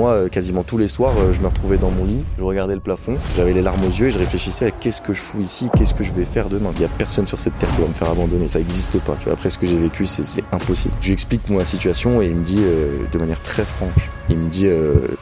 moi, euh, quasiment tous les soirs, euh, je me retrouvais dans mon lit, je regardais le plafond, j'avais les larmes aux yeux et je réfléchissais à qu'est-ce que je fous ici, qu'est-ce que je vais faire demain. Il y a personne sur cette terre qui va me faire abandonner, ça n'existe pas. Tu vois, après ce que j'ai vécu, c'est impossible. Je lui explique moi la situation et il me dit de manière très franche, il me dit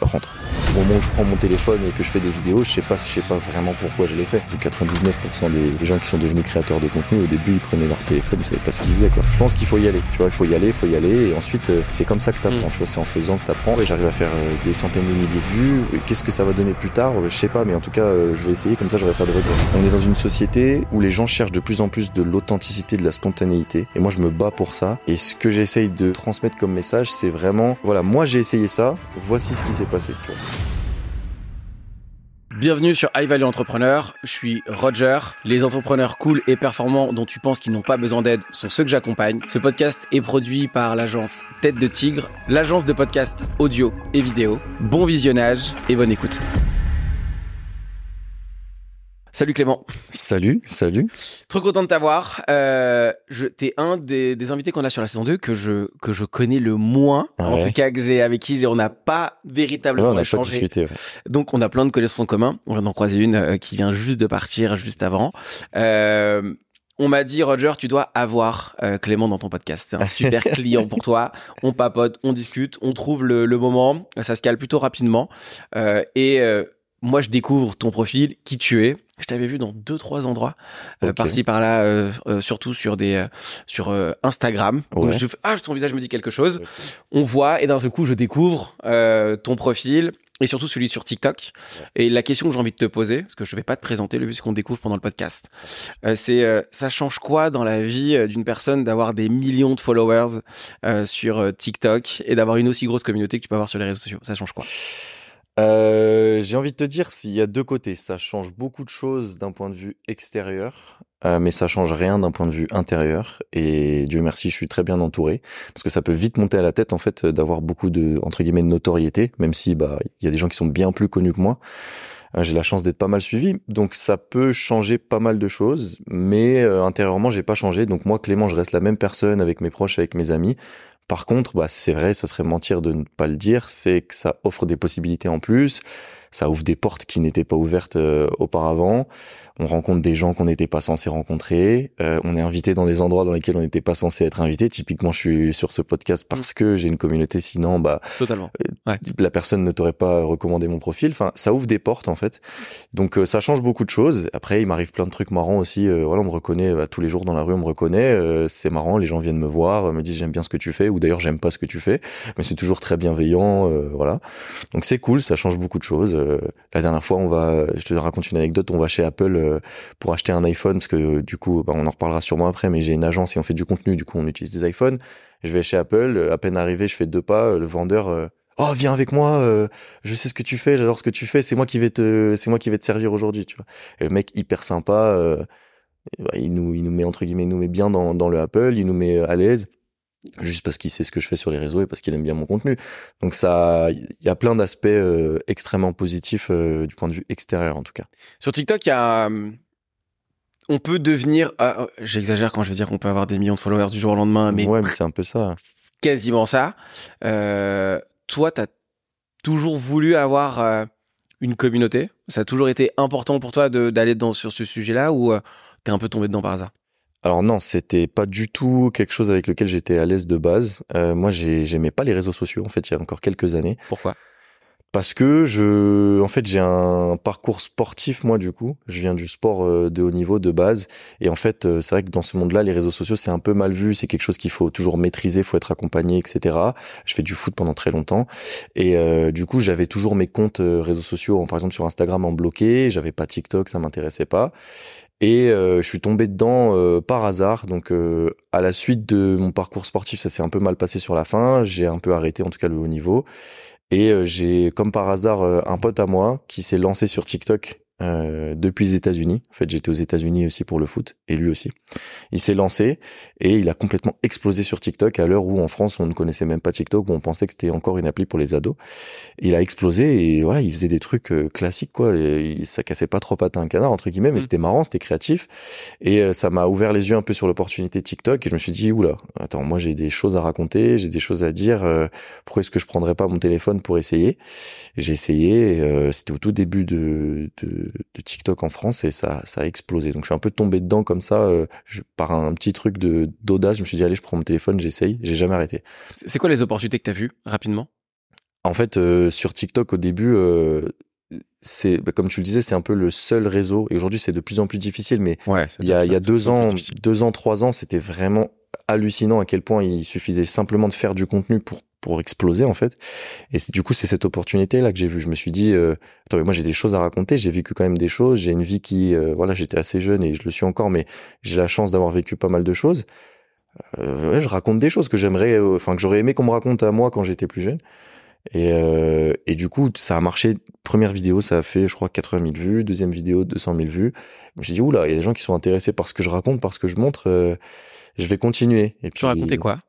rentre. Au moment où je prends mon téléphone et que je fais des vidéos, je sais pas, je sais pas vraiment pourquoi je l'ai fait. 99% des gens qui sont devenus créateurs de contenu, au début, ils prenaient leur téléphone, ils savaient pas ce qu'ils faisaient quoi. Je pense qu'il faut y aller. Tu vois, il faut y aller, il faut y aller et ensuite c'est comme ça que t'apprends. Mm. Tu vois, c'est en faisant que t'apprends. Et j'arrive à faire euh, des centaines de milliers de vues. Qu'est-ce que ça va donner plus tard? Je sais pas, mais en tout cas, euh, je vais essayer. Comme ça, j'aurai pas de regrets. On est dans une société où les gens cherchent de plus en plus de l'authenticité, de la spontanéité. Et moi, je me bats pour ça. Et ce que j'essaye de transmettre comme message, c'est vraiment, voilà, moi j'ai essayé ça. Voici ce qui s'est passé. Bienvenue sur High Value Entrepreneur. Je suis Roger. Les entrepreneurs cool et performants dont tu penses qu'ils n'ont pas besoin d'aide sont ceux que j'accompagne. Ce podcast est produit par l'agence Tête de Tigre, l'agence de podcast audio et vidéo. Bon visionnage et bonne écoute. Salut Clément. Salut, salut. Trop content de t'avoir. Euh, t'es un des, invités qu'on a sur la saison 2 que je, que je connais le moins. En tout cas, que j'ai, avec qui on n'a pas véritablement on a échangé. Pas discuté, Donc, on a plein de connaissances en commun. On vient d'en croiser une euh, qui vient juste de partir, juste avant. Euh, on m'a dit, Roger, tu dois avoir euh, Clément dans ton podcast. C'est un super client pour toi. On papote, on discute, on trouve le, le moment. Ça se cale plutôt rapidement. Euh, et moi, je découvre ton profil, qui tu es. Je t'avais vu dans deux trois endroits, euh, par-ci par-là, euh, euh, surtout sur des sur Instagram. Donc je, ah, ton visage me dit quelque chose. On voit et d'un seul coup, je découvre ton profil et surtout celui sur TikTok. Et la question que j'ai envie de te poser, parce que je vais pas te présenter le qu'on découvre pendant le podcast, c'est ça change quoi dans la vie d'une personne d'avoir des millions de followers sur TikTok et d'avoir une aussi grosse communauté que tu peux avoir sur les réseaux sociaux? Ça change quoi? Euh, j'ai envie de te dire s'il y a deux côtés. Ça change beaucoup de choses d'un point de vue extérieur, euh, mais ça change rien d'un point de vue intérieur. Et Dieu merci, je suis très bien entouré parce que ça peut vite monter à la tête en fait d'avoir beaucoup de entre guillemets de notoriété, même si bah il y a des gens qui sont bien plus connus que moi. Euh, j'ai la chance d'être pas mal suivi, donc ça peut changer pas mal de choses, mais intérieurement j'ai pas changé. Donc moi Clément, je reste la même personne avec mes proches, avec mes amis. Par contre, bah, c'est vrai, ça serait mentir de ne pas le dire, c'est que ça offre des possibilités en plus ça ouvre des portes qui n'étaient pas ouvertes euh, auparavant. On rencontre des gens qu'on n'était pas censé rencontrer. Euh, on est invité dans des endroits dans lesquels on n'était pas censé être invité. Typiquement, je suis sur ce podcast parce que j'ai une communauté. Sinon, bah, totalement. Euh, la personne ne t'aurait pas recommandé mon profil. Enfin, ça ouvre des portes en fait. Donc, ça change beaucoup de choses. Après, il m'arrive plein de trucs marrants aussi. voilà, on me reconnaît bah, tous les jours dans la rue. On me reconnaît. c'est marrant. Les gens viennent me voir, me disent j'aime bien ce que tu fais, d'ailleurs j'aime pas ce que tu fais. Mais c'est toujours très bienveillant. voilà. Donc c'est cool. Ça change beaucoup de choses. Euh, la dernière fois, on va, je te raconte une anecdote, on va chez Apple euh, pour acheter un iPhone parce que du coup, bah, on en reparlera sûrement après, mais j'ai une agence et on fait du contenu, du coup, on utilise des iPhones. Je vais chez Apple, à peine arrivé, je fais deux pas, le vendeur euh, oh viens avec moi je sais ce que tu fais j'adore ce que tu fais c'est moi qui vais te c'est moi qui vais te servir aujourd'hui tu vois et le mec hyper sympa bah, il nous il nous met entre guillemets il nous met bien dans le Apple il nous met à l'aise juste parce qu'il sait ce que je fais sur les réseaux et parce qu'il aime bien mon contenu. Donc ça, il y a plein d'aspects euh, extrêmement positifs euh, du point de vue extérieur en tout cas. Sur TikTok, il y a, euh, on peut devenir, ah, oh, j'exagère quand je veux dire qu'on peut avoir des millions de followers du jour au lendemain, mais ouais, mais c'est un peu ça. Quasiment ça. toi, t'as toujours voulu avoir une communauté? Ça a toujours été important pour toi d'aller dans sur ce sujet-là ou t'es un peu tombé dedans par hasard? Alors non, c'était pas du tout quelque chose avec lequel j'étais à l'aise de base. Euh, moi, j'aimais pas les réseaux sociaux en fait il y a encore quelques années. Pourquoi? Parce que je, en fait, j'ai un parcours sportif moi du coup. Je viens du sport euh, de haut niveau de base et en fait, euh, c'est vrai que dans ce monde-là, les réseaux sociaux c'est un peu mal vu. C'est quelque chose qu'il faut toujours maîtriser, faut être accompagné, etc. Je fais du foot pendant très longtemps et du coup, j'avais toujours mes comptes réseaux sociaux, par exemple sur Instagram en bloqué. J'avais pas TikTok, ça m'intéressait pas. Et euh, je suis tombé dedans euh, par hasard. Donc euh, à la suite de mon parcours sportif, ça s'est un peu mal passé sur la fin. J'ai un peu arrêté, en tout cas le haut niveau. Et j'ai, comme par hasard, un pote à moi qui s'est lancé sur TikTok euh, depuis les États-Unis. En fait, j'étais aux États-Unis aussi pour le foot et lui aussi. Il s'est lancé et il a complètement explosé sur TikTok à l'heure où en France on ne connaissait même pas TikTok, où on pensait que c'était encore une appli pour les ados. Il a explosé et voilà, il faisait des trucs euh, classiques quoi. Et ça cassait pas trop pattes à un canard entre guillemets, mais mm. c'était marrant, c'était créatif et euh, ça m'a ouvert les yeux un peu sur l'opportunité TikTok et je me suis dit oula, attends, moi j'ai des choses à raconter, j'ai des choses à dire. pourquoi est-ce que je prendrais pas mon téléphone pour essayer? J'ai essayé. c'était au tout début de, de de, TikTok en France et ça, ça a explosé. Donc je suis un peu tombé dedans comme ça, euh, par un petit truc de d'audace. Je me suis dit allez, je prends mon téléphone, j'essaye. J'ai jamais arrêté. C'est quoi les opportunités que tu as vues rapidement? En fait, euh, sur TikTok au début, euh, c'est bah, comme tu le disais, c'est un peu le seul réseau. Et aujourd'hui, c'est de plus en plus difficile. Mais il y a, il y a deux ans, deux ans, trois ans, c'était vraiment hallucinant à quel point il suffisait simplement de faire du contenu pour pour exploser en fait. Et du coup, c'est cette opportunité là que j'ai vu. Je me suis dit, euh, attends, mais moi j'ai des choses à raconter. J'ai vécu quand même des choses. J'ai une vie qui, euh, voilà, j'étais assez jeune et je le suis encore, mais j'ai la chance d'avoir vécu pas mal de choses. Euh, ouais, je raconte des choses que j'aimerais, euh, enfin que j'aurais aimé qu'on me raconte à moi quand j'étais plus jeune. Et, et du coup, ça a marché. Première vidéo, ça a fait, je crois, 80 000 vues. Deuxième vidéo, 200 000 vues. Suis dit, oula, il y a des gens qui sont intéressés par ce que je raconte, par ce que je montre. je vais continuer. Et puis, tu racontais quoi?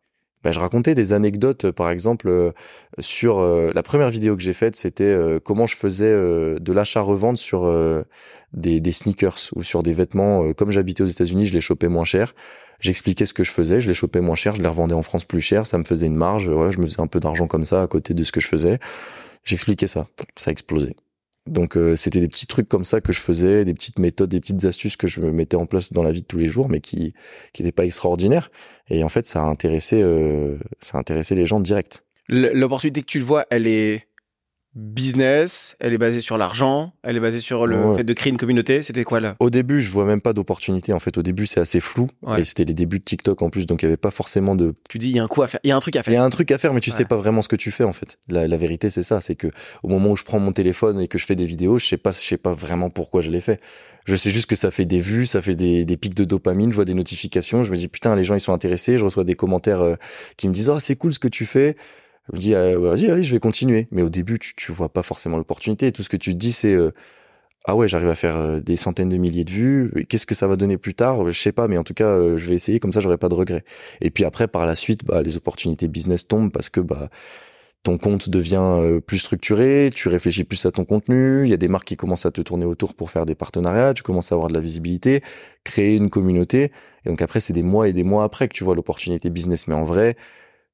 Bah, je racontais des anecdotes, euh, par exemple, euh, sur euh, la première vidéo que j'ai faite, c'était comment je faisais de l'achat-revente sur des, sneakers ou sur des vêtements. comme j'habitais aux États-Unis, je les chopais moins cher. J'expliquais ce que je faisais, je les chopais moins cher, je les revendais en France plus cher, ça me faisait une marge. Voilà, je me faisais un peu d'argent comme ça à côté de ce que je faisais. J'expliquais ça, ça a explosé. Donc euh, c'était des petits trucs comme ça que je faisais, des petites méthodes, des petites astuces que je mettais en place dans la vie de tous les jours, mais qui qui n'étaient pas extraordinaires. Et en fait, ça a intéressé euh, ça a intéressé les gens direct. L'opportunité que tu le vois, elle est business, elle est basée sur l'argent, elle est basée sur le fait de créer une communauté. C'était quoi là? Au début, je vois même pas d'opportunité. En fait, au début, c'est assez flou. Et c'était les débuts de TikTok en plus, donc il y avait pas forcément de. Tu dis, il y a un coup à faire, il y a un truc à faire. Il y a un truc à faire, mais tu sais pas vraiment ce que tu fais en fait. La, la vérité, c'est ça, c'est que au moment où je prends mon téléphone et que je fais des vidéos, je sais pas, je sais pas vraiment pourquoi je les fais. Je sais juste que ça fait des vues, ça fait des, des pics de dopamine, je vois des notifications, je me dis putain, les gens ils sont intéressés, je reçois des commentaires euh, qui me disent oh c'est cool ce que tu fais. Je me dis, euh, vas-y, allez, je vais continuer. Mais au début, tu, tu vois pas forcément l'opportunité. Tout ce que tu te dis, c'est, euh, ah ouais, j'arrive à faire euh, des centaines de milliers de vues. Qu'est-ce que ça va donner plus tard? Je sais pas, mais en tout cas, je vais essayer. Comme ça, j'aurai pas de regrets. Et puis après, par la suite, bah, les opportunités business tombent parce que bah ton compte devient plus structuré, tu réfléchis plus à ton contenu, il y a des marques qui commencent à te tourner autour pour faire des partenariats, tu commences à avoir de la visibilité, créer une communauté. Et donc après, c'est des mois et des mois après que tu vois l'opportunité business. Mais en vrai,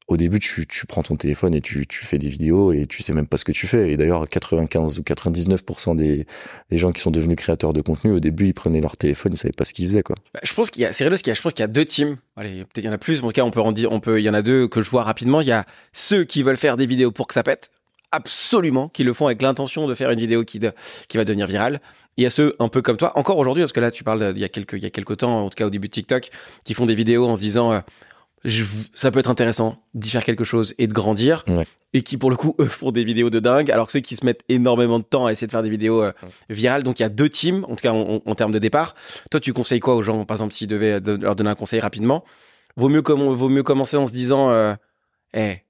au début, tu, tu prends ton téléphone et tu, tu fais des vidéos et tu sais même pas ce que tu fais. Et d'ailleurs, 95 ou 99% des, des gens qui sont devenus créateurs de contenu, au début, ils prenaient leur téléphone, ils savaient pas ce qu'ils faisaient, quoi. Bah, je pense qu'il y a, c'est a, je pense qu'il y a deux teams. Allez, peut-être il y en a plus, mais en tout cas, on peut en dire, on peut, il y en a deux que je vois rapidement. Il y a ceux qui veulent faire des vidéos pour que ça pète. Absolument, qui le font avec l'intention de faire une vidéo qui, qui va devenir virale. Il y a ceux un peu comme toi, encore aujourd'hui, parce que là, tu parles il y a quelques, il y a quelques temps, en tout cas au début de TikTok, qui font des vidéos en se disant, euh, ça peut être intéressant d'y faire quelque chose et de grandir. Et qui, pour le coup, eux, font des vidéos de dingue. Alors que ceux qui se mettent énormément de temps à essayer de faire des vidéos euh, virales. Donc, il y a deux teams, en tout cas, en, termes de départ. Toi, tu conseilles quoi aux gens, par exemple, s'ils devaient leur donner un conseil rapidement? Vaut mieux, vaut mieux commencer en se disant, euh, eh,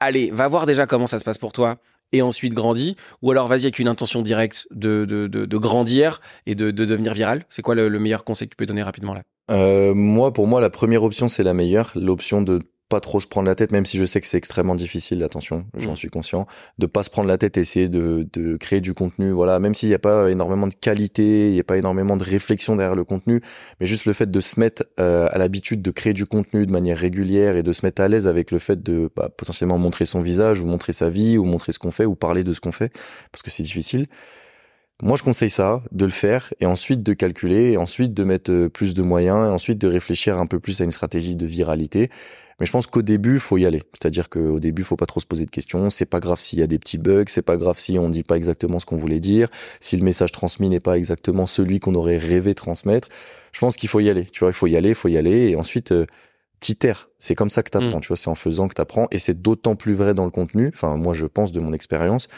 allez, va voir déjà comment ça se passe pour toi et ensuite grandis ou alors vas-y avec une intention directe de, de, de, grandir et de, de devenir viral C'est quoi le, le, meilleur conseil que tu peux donner rapidement là? Euh, Moi, pour moi, la première option, c'est la meilleure. L'option de pas trop se prendre la tête, même si je sais que c'est extrêmement difficile, attention, j'en mm. suis conscient, de pas se prendre la tête, essayer de, de créer du contenu, voilà, même s'il n'y a pas énormément de qualité, il n'y a pas énormément de réflexion derrière le contenu, mais juste le fait de se mettre euh, à l'habitude de créer du contenu de manière régulière et de se mettre à l'aise avec le fait de bah, potentiellement montrer son visage ou montrer sa vie ou montrer ce qu'on fait ou parler de ce qu'on fait, parce que c'est difficile. Moi, je conseille ça, de le faire, et ensuite de calculer, et ensuite de mettre euh, plus de moyens, et ensuite de réfléchir un peu plus à une stratégie de viralité. Mais je pense qu'au début, faut y aller. C'est-à-dire qu'au début, faut pas trop se poser de questions. C'est pas grave s'il y a des petits bugs. C'est pas grave si on dit pas exactement ce qu'on voulait dire. Si le message transmis n'est pas exactement celui qu'on aurait rêvé transmettre. Je pense qu'il faut y aller. Tu vois, il faut y aller, il faut y aller. Et ensuite, euh. C'est comme ça que t'apprends. Mm. Tu vois, c'est en faisant que t'apprends. Et c'est d'autant plus vrai dans le contenu. Enfin, moi, je pense de mon expérience.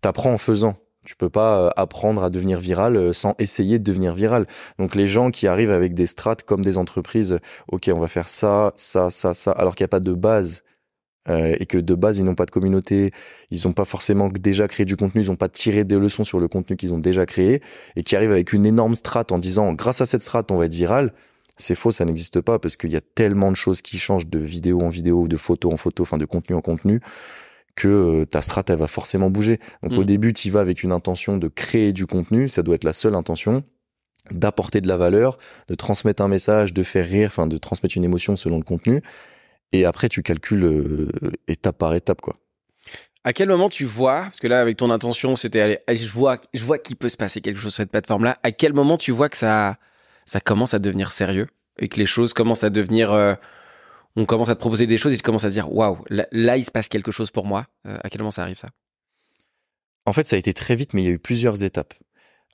T'apprends en faisant. Tu peux pas euh, apprendre à devenir viral euh, sans essayer de devenir viral. Donc les gens qui arrivent avec des strates comme des entreprises, ok, on va faire ça, ça, ça, ça, alors qu'il n'y a pas de base euh, et que de base ils n'ont pas de communauté, ils n'ont pas forcément déjà créé du contenu, ils n'ont pas tiré des leçons sur le contenu qu'ils ont déjà créé et qui arrivent avec une énorme strate en disant grâce à cette strate on va être viral. C'est faux, ça n'existe pas parce qu'il y a tellement de choses qui changent de vidéo en vidéo, de photo en photo, enfin de contenu en contenu que euh, ta strat elle va forcément bouger. Donc au Mm. début, tu y vas avec une intention de créer du contenu, ça doit être la seule intention d'apporter de la valeur, de transmettre un message, de faire rire, enfin de transmettre une émotion selon le contenu. Et après, tu calcules euh, étape par étape, quoi. À quel moment tu vois, parce que là, avec ton intention, c'était, allez, je vois, je vois qu'il peut se passer quelque chose sur cette plateforme-là. À quel moment tu vois que ça, ça commence à devenir sérieux et que les choses commencent à devenir, euh, on commence à te proposer des choses et tu commences à dire, waouh, là, là, il se passe quelque chose pour moi. Euh, à quel moment ça arrive ça? En fait, ça a été très vite, mais il y a eu plusieurs étapes.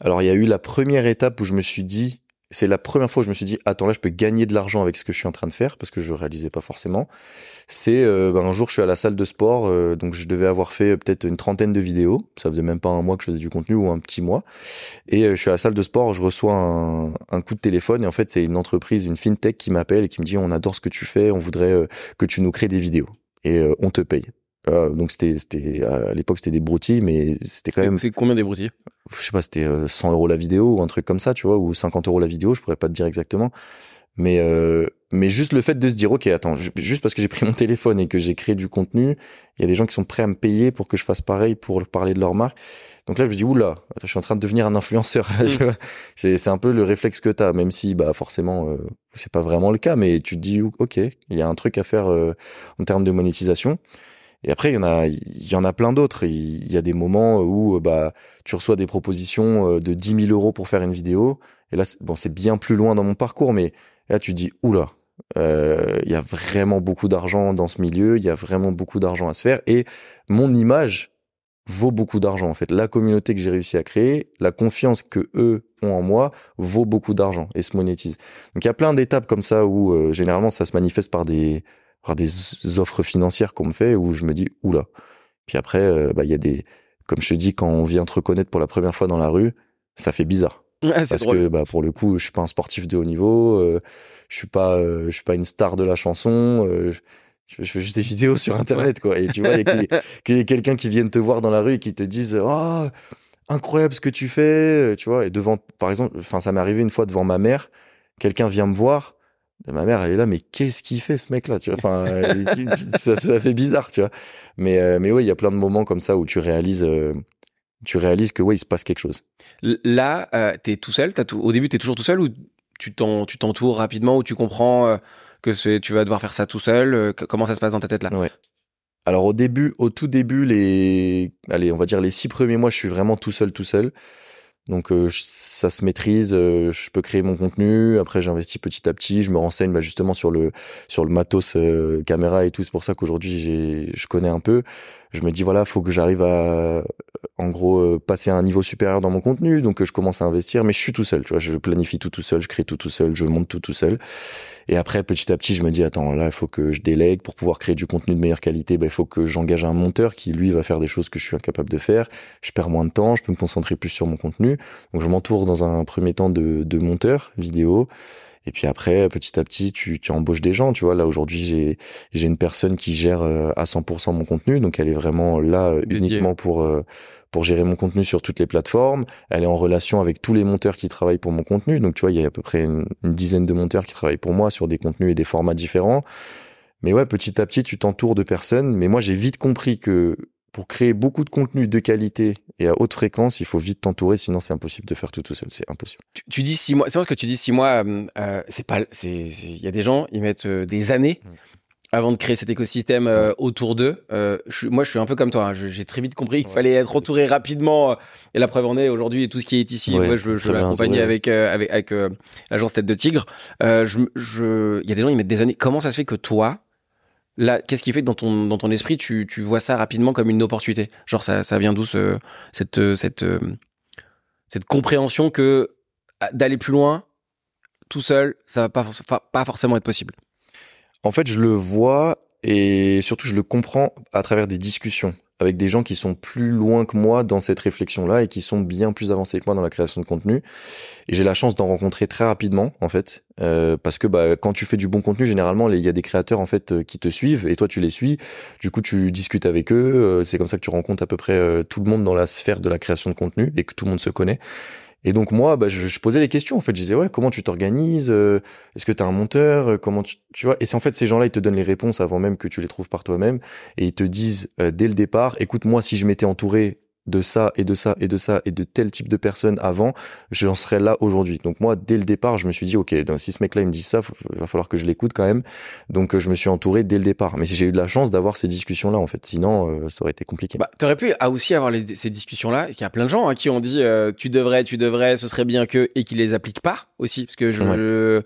Alors, il y a eu la première étape où je me suis dit, c'est la première fois où je me suis dit, attends, là, je peux gagner de l'argent avec ce que je suis en train de faire, parce que je réalisais pas forcément. C'est, euh, ben, un jour, je suis à la salle de sport, euh, donc je devais avoir fait peut-être une trentaine de vidéos. Ça faisait même pas un mois que je faisais du contenu ou un petit mois. Et euh, je suis à la salle de sport, je reçois un, un coup de téléphone, et en fait, c'est une entreprise, une fintech qui m'appelle et qui me dit, on adore ce que tu fais, on voudrait euh, que tu nous crées des vidéos. Et euh, on te paye. Euh, donc c'était, c'était à l'époque c'était des broutilles, mais c'était quand même C'est combien des broutilles? Je sais pas, c'était euh, 100 euros la vidéo ou un truc comme ça, tu vois, ou 50 euros la vidéo, je pourrais pas te dire exactement. Mais, euh, mais juste le fait de se dire, ok, attends, ju- juste parce que j'ai pris mon téléphone et que j'ai créé du contenu, il y a des gens qui sont prêts à me payer pour que je fasse pareil pour parler de leur marque. Donc là, je me dis, oula, je suis en train de devenir un influenceur. vois. c'est, c'est un peu le réflexe que t'as, même si, bah, forcément, euh, c'est pas vraiment le cas, mais tu te dis, ok, il y a un truc à faire euh, en termes de monétisation. Et après, il y en a, il y en a plein d'autres. Il y a des moments où, bah, tu reçois des propositions euh, de 10 000 euros pour faire une vidéo. Et là, bon, c'est bien plus loin dans mon parcours, mais là, tu dis, oula, euh, il y a vraiment beaucoup d'argent dans ce milieu, il y a vraiment beaucoup d'argent à se faire. Et mon image vaut beaucoup d'argent, en fait. La communauté que j'ai réussi à créer, la confiance que eux ont en moi, vaut beaucoup d'argent et se monétise. Donc, il y a plein d'étapes comme ça où, euh, généralement, ça se manifeste par des, par des offres financières qu'on me fait où je me dis, oula. Puis après, euh, bah, il y a des, comme je te dis, quand on vient te reconnaître pour la première fois dans la rue, ça fait bizarre. Ouais, Parce drôle. que, bah, pour le coup, je suis pas un sportif de haut niveau, euh, je suis pas, euh, je suis pas une star de la chanson, je, je fais juste des vidéos sur Internet, quoi. Et tu vois, qu'il y ait- quelqu'un qui vienne te voir dans la rue et qui te dise, oh, incroyable ce que tu fais, tu vois. Et devant, par exemple, enfin, ça m'est arrivé une fois devant ma mère, quelqu'un vient me voir, ma mère, elle est là, mais qu'est-ce qu'il fait ce mec-là, tu vois? Enfin, ça, ça fait bizarre, tu vois? Mais, euh, mais ouais, il y a plein de moments comme ça où tu réalises, euh, tu réalises que ouais, il se passe quelque chose. Là, euh, t'es tout seul. T'as tout... Au début, t'es toujours tout seul ou tu t'en- tu t'entoures rapidement ou tu comprends euh, que tu vas devoir faire ça tout seul. euh, comment ça se passe dans ta tête là? Ouais. Alors au début, au tout début, les, allez, on va dire les six premiers mois, je suis vraiment tout seul, tout seul. Donc euh, ça se maîtrise, euh, je peux créer mon contenu. Après, j'investis petit à petit, je me renseigne bah, justement sur le sur le matos euh, caméra et tout. C'est pour ça qu'aujourd'hui, je connais un peu. Je me dis voilà, faut que j'arrive à, en gros, euh, passer à un niveau supérieur dans mon contenu. Donc euh, je commence à investir, mais je suis tout seul. Tu vois, je planifie tout tout seul, je crée tout tout seul, je monte tout tout seul. Et après, petit à petit, je me dis, attends, là, il faut que je délègue pour pouvoir créer du contenu de meilleure qualité. Ben, il faut que j'engage un monteur qui, lui, va faire des choses que je suis incapable de faire. Je perds moins de temps, je peux me concentrer plus sur mon contenu. Donc, je m'entoure dans un premier temps de, de monteurs vidéo. Et puis après, petit à petit, tu, tu embauches des gens. Tu vois, là, aujourd'hui, j'ai, j'ai une personne qui gère euh, à 100% mon contenu. Donc, elle est vraiment là euh, uniquement pour, euh, pour gérer mon contenu sur toutes les plateformes. Elle est en relation avec tous les monteurs qui travaillent pour mon contenu. Donc, tu vois, il y a à peu près une, une dizaine de monteurs qui travaillent pour moi sur des contenus et des formats différents. Mais ouais, petit à petit, tu t'entoures de personnes. Mais moi, j'ai vite compris que pour créer beaucoup de contenu de qualité et à haute fréquence, il faut vite t'entourer, sinon c'est impossible de faire tout tout seul. C'est impossible. tu, tu dis six mois. C'est vrai ce que tu dis six mois. euh, euh, c'est pas. C'est. Il y a des gens, ils mettent euh, des années. Mm. Avant de créer cet écosystème euh, autour d'eux, Euh, moi je suis un peu comme toi. hein. J'ai très vite compris qu'il Ouais. fallait être entouré rapidement. euh, Et la preuve en est aujourd'hui tout ce qui est ici. Ouais, moi, je, je avec avec, avec l'agence Tête de Tigre. Euh, je, je, il y a des gens ils mettent des années. Comment ça se fait que toi, qu'est-ce qui fait que dans ton dans ton esprit tu, tu vois ça rapidement comme une opportunité? Genre ça ça vient d'où ce, cette cette euh, cette compréhension que ah, d'aller plus loin tout seul, ça va pas, pas forcément être possible? En fait, je le vois et surtout je le comprends à travers des discussions avec des gens qui sont plus loin que moi dans cette réflexion-là et qui sont bien plus avancés que moi dans la création de contenu. Et j'ai la chance d'en rencontrer très rapidement, en fait, euh, parce que bah, quand tu fais du bon contenu, généralement, il y a des créateurs en fait euh, qui te suivent et toi tu les suis. Du coup, tu discutes avec eux. Euh, c'est comme ça que tu rencontres à peu près tout le monde dans la sphère de la création de contenu et que tout le monde se connaît. Et donc moi, bah, je, je, posais des questions. En fait, je disais ouais, comment tu t'organises euh, Est-ce que tu as un monteur euh, Comment tu, tu vois? Et c'est en fait ces gens-là, ils te donnent les réponses avant même que tu les trouves par toi-même, et ils te disent euh, dès le départ, écoute, moi, si je m'étais entouré de ça et de ça et de ça et de tel type de personnes avant, j'en serais là aujourd'hui. Donc moi, dès le départ, je me suis dit, ok, donc si ce mec-là il me dit ça, il va falloir que je l'écoute quand même. Donc euh, je me suis entouré dès le départ. Mais si j'ai eu de la chance d'avoir ces discussions-là, en fait, sinon euh, ça aurait été compliqué. Bah, t'aurais pu aussi avoir les, ces discussions-là. Il y a plein de gens hein, qui ont dit, euh, tu devrais, tu devrais, ce serait bien que, et qui les appliquent pas aussi, parce que je,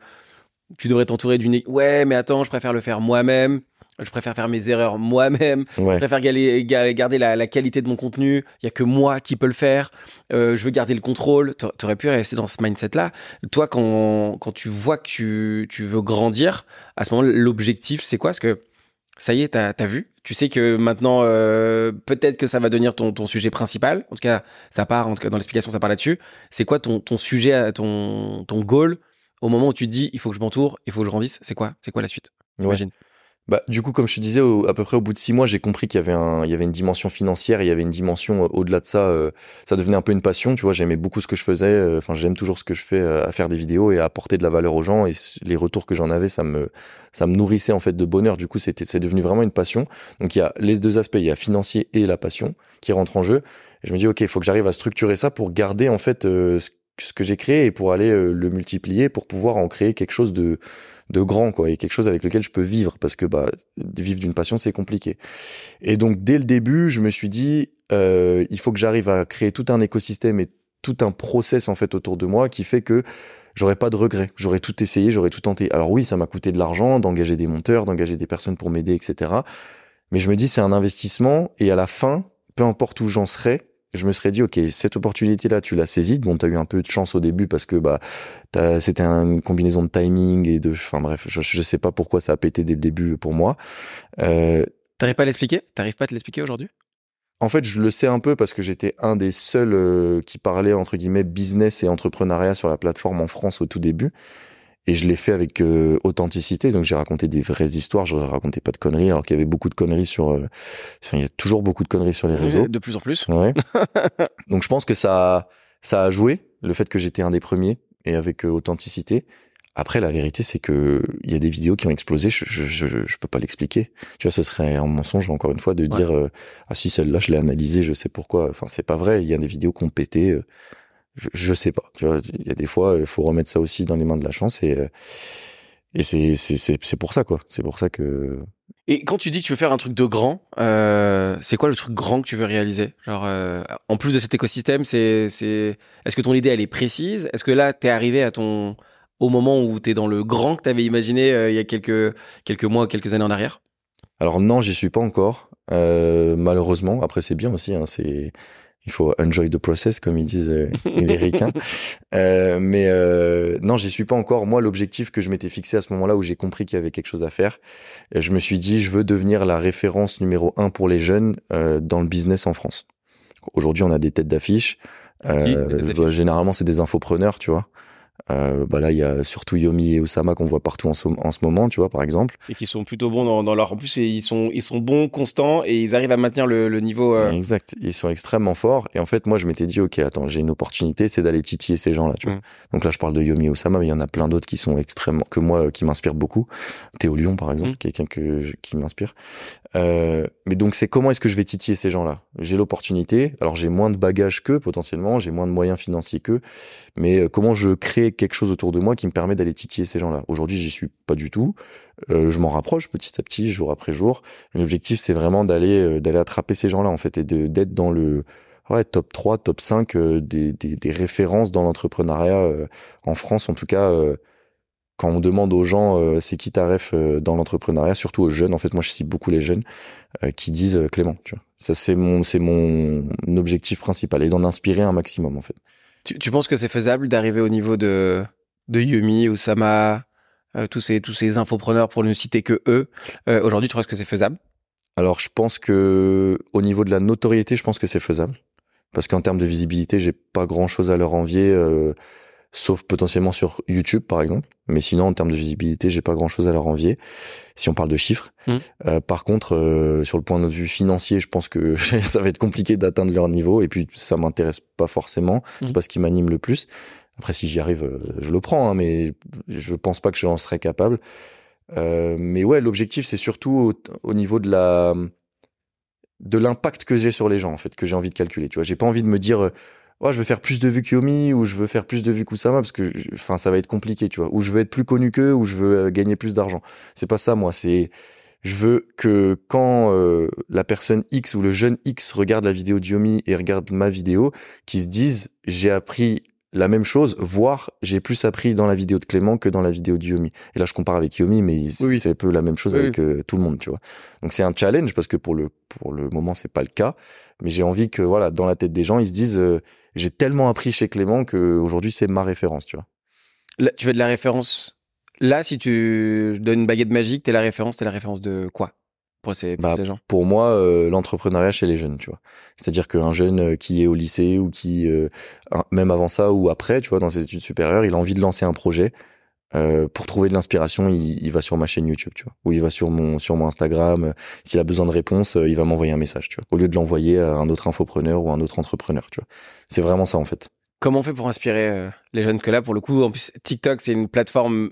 tu devrais t'entourer d'une, ouais, mais attends, je préfère le faire moi-même je préfère faire mes erreurs moi-même, je préfère garder la, qualité de mon contenu, il y a que moi qui peux le faire, euh, je veux garder le contrôle, tu aurais pu rester dans ce mindset-là. Toi, quand, quand tu vois que tu, tu veux grandir, à ce moment l'objectif, c'est quoi? Parce que ça y est, t'as as vu, tu sais que maintenant, euh, peut-être que ça va devenir ton, ton sujet principal, en tout cas, ça part, en tout cas dans l'explication, ça part là-dessus. C'est quoi ton, ton sujet, ton, ton goal au moment où tu te dis, il faut que je m'entoure, il faut que je grandisse, c'est quoi? C'est quoi la suite? Imagine. Bah, du coup, comme je te disais, à peu près au bout de six mois, j'ai compris qu'il y avait un, il y avait une dimension financière, il y avait une dimension euh, au-delà de ça. Euh, ça devenait un peu une passion, tu vois. J'aimais beaucoup ce que je faisais. Euh, enfin, j'aime toujours ce que je fais à faire des vidéos et à apporter de la valeur aux gens. Et les retours que j'en avais, ça me, ça me nourrissait en fait de bonheur. Du coup, c'était, c'est devenu vraiment une passion. Donc, il y a les deux aspects, il y a financier et la passion qui rentrent en jeu. Et je me dis, ok, il faut que j'arrive à structurer ça pour garder en fait ce ce que j'ai créé et pour aller le multiplier pour pouvoir en créer quelque chose de de grand quoi et quelque chose avec lequel je peux vivre parce que bah vivre d'une passion c'est compliqué. Et donc dès le début je me suis dit euh, il faut que j'arrive à créer tout un écosystème et tout un process en fait autour de moi qui fait que j'aurais pas de regrets. J'aurais tout essayé j'aurais tout tenté. Alors oui ça m'a coûté de l'argent d'engager des monteurs d'engager des personnes pour m'aider etc mais je me dis c'est un investissement et à la fin peu importe où j'en serai je me serais dit ok cette opportunité là tu l'as saisie bon t'as eu un peu de chance au début parce que bah c'était une combinaison de timing et de enfin bref je, je sais pas pourquoi ça a pété dès le début pour moi. Euh, t'arrives pas à l'expliquer? T'arrives pas à te l'expliquer aujourd'hui? En fait, je le sais un peu parce que j'étais un des seuls euh, qui parlait entre guillemets business et entrepreneuriat sur la plateforme en France au tout début et je l'ai fait avec euh, authenticité. Donc j'ai raconté des vraies histoires. Je racontais pas de conneries alors qu'il y avait beaucoup de conneries sur euh, enfin il y a toujours beaucoup de conneries sur les réseaux. de plus en plus. Ouais. donc je pense que ça ça a joué le fait que j'étais un des premiers et avec euh, authenticité. Après la vérité c'est que il y a des vidéos qui ont explosé. Je je je, je peux pas l'expliquer. Tu vois ce serait un mensonge encore une fois de dire ah si celle-là je l'ai analysée je sais pourquoi enfin c'est pas vrai. Il y a des vidéos qui ont pété je, je sais pas. Tu vois, il y a des fois, il faut remettre ça aussi dans les mains de la chance et euh, et c'est pour ça quoi. C'est pour ça que. Et quand tu dis que tu veux faire un truc de grand, euh, c'est quoi le truc grand que tu veux réaliser? Genre, euh, en plus de cet écosystème, c'est c'est est-ce que ton idée elle est précise? Est-ce que là t'es arrivé à ton au moment où t'es dans le grand que t'avais imaginé euh, il y a quelques quelques mois, quelques années en arrière? Alors non, j'y suis pas encore. Malheureusement, après c'est bien aussi. Hein, c'est il faut enjoy the process comme ils disent euh, les Américains. euh, mais euh, non, j'y suis pas encore. Moi, l'objectif que je m'étais fixé à ce moment-là où j'ai compris qu'il y avait quelque chose à faire, euh, je me suis dit je veux devenir la référence numéro un pour les jeunes euh, dans le business en France. Aujourd'hui, on a des têtes d'affiche. Euh, généralement, c'est des infopreneurs, tu vois. Euh, bah là, il y a surtout Yomi et Osama qu'on voit partout en ce, en ce, moment, tu vois, par exemple. Et qui sont plutôt bons dans, dans leur. En plus, ils sont, ils sont bons, constants et ils arrivent à maintenir le, le niveau. Euh... Exact. Ils sont extrêmement forts. Et en fait, moi, je m'étais dit, ok, attends, j'ai une opportunité, c'est d'aller titiller ces gens-là, tu vois. Mm. Donc là, je parle de Yomi et Osama, mais il y en a plein d'autres qui sont extrêmement, que moi, qui m'inspirent beaucoup. Théo Lyon, par exemple, mm. quelqu'un que, qui m'inspire. Euh, mais donc, c'est comment est-ce que je vais titiller ces gens-là? J'ai l'opportunité. Alors, j'ai moins de bagages qu'eux, potentiellement. J'ai moins de moyens financiers qu'eux. Mais euh, comment je crée quelque chose autour de moi qui me permet d'aller titiller ces gens-là. Aujourd'hui, j'y suis pas du tout. Euh, je m'en rapproche petit à petit, jour après jour. L'objectif, c'est vraiment d'aller euh, d'aller attraper ces gens-là en fait et d'être dans le top 3, top 5 euh, des, références dans l'entrepreneuriat en France. En tout cas, quand on demande aux gens c'est qui ta ref dans l'entrepreneuriat, surtout aux jeunes. En fait, moi, je cite beaucoup les jeunes qui disent Clément. Ça, c'est mon c'est mon objectif principal et d'en inspirer un maximum en fait. Tu, penses que c'est faisable d'arriver au niveau de Yumi, Osama, euh, tous ces infopreneurs pour ne citer que eux? Euh, Aujourd'hui, tu crois que c'est faisable? Alors, je pense que au niveau de la notoriété, je pense que c'est faisable. Parce qu'en termes de visibilité, j'ai pas grand chose à leur envier, euh, sauf potentiellement sur YouTube, par exemple. Mais sinon, en termes de visibilité, j'ai pas grand chose à leur envier, si on parle de chiffres. Mm. Euh, par contre, euh, sur le point de vue financier, je pense que ça va être compliqué d'atteindre leur niveau. Et puis, ça m'intéresse pas forcément. Mm. C'est pas ce qui m'anime le plus. Après, si j'y arrive, euh, je le prends, hein, mais je pense pas que j'en serais capable. Euh, mais ouais, l'objectif, c'est surtout au, au niveau de la de l'impact que j'ai sur les gens en fait que j'ai envie de calculer tu vois j'ai pas envie de me dire euh, oh, je veux faire plus de vues qu'Yomi ou je veux faire plus de vues qu'Oussama parce que enfin ça va être compliqué tu vois ou je veux être plus connu qu'eux ou je veux euh, gagner plus d'argent c'est pas ça moi c'est je veux que quand euh, la personne X ou le jeune X regarde la vidéo d'Yomi et regarde ma vidéo qu'ils se disent j'ai appris la même chose, voire j'ai plus appris dans la vidéo de Clément que dans la vidéo de Yomi. Et là, je compare avec Yomi, mais Oui. c'est un peu la même chose Oui, avec euh, tout le monde, tu vois. Donc c'est un challenge parce que pour le pour le moment, c'est pas le cas. Mais j'ai envie que voilà, dans la tête des gens, ils se disent euh, j'ai tellement appris chez Clément que aujourd'hui c'est ma référence, tu vois. Là, tu fais de la référence. Là, si tu donnes une baguette magique, t'es la référence, t'es la référence de quoi? Pour ces, pour Bah, ces gens? Pour moi, euh, l'entrepreneuriat chez les jeunes, tu vois. C'est-à-dire qu'un jeune euh, qui est au lycée ou qui, euh, un- même avant ça ou après, tu vois, dans ses études supérieures, il a envie de lancer un projet. Euh, pour trouver de l'inspiration, il, il va sur ma chaîne YouTube, tu vois, ou il va sur mon sur mon Instagram. Euh, S'il a besoin de réponse, euh, il va m'envoyer un message, tu vois, au lieu de l'envoyer à un autre infopreneur ou un autre entrepreneur, tu vois. C'est vraiment ça en fait. Comment on fait pour inspirer euh, les jeunes? Que là, pour le coup, en plus, TikTok, c'est une plateforme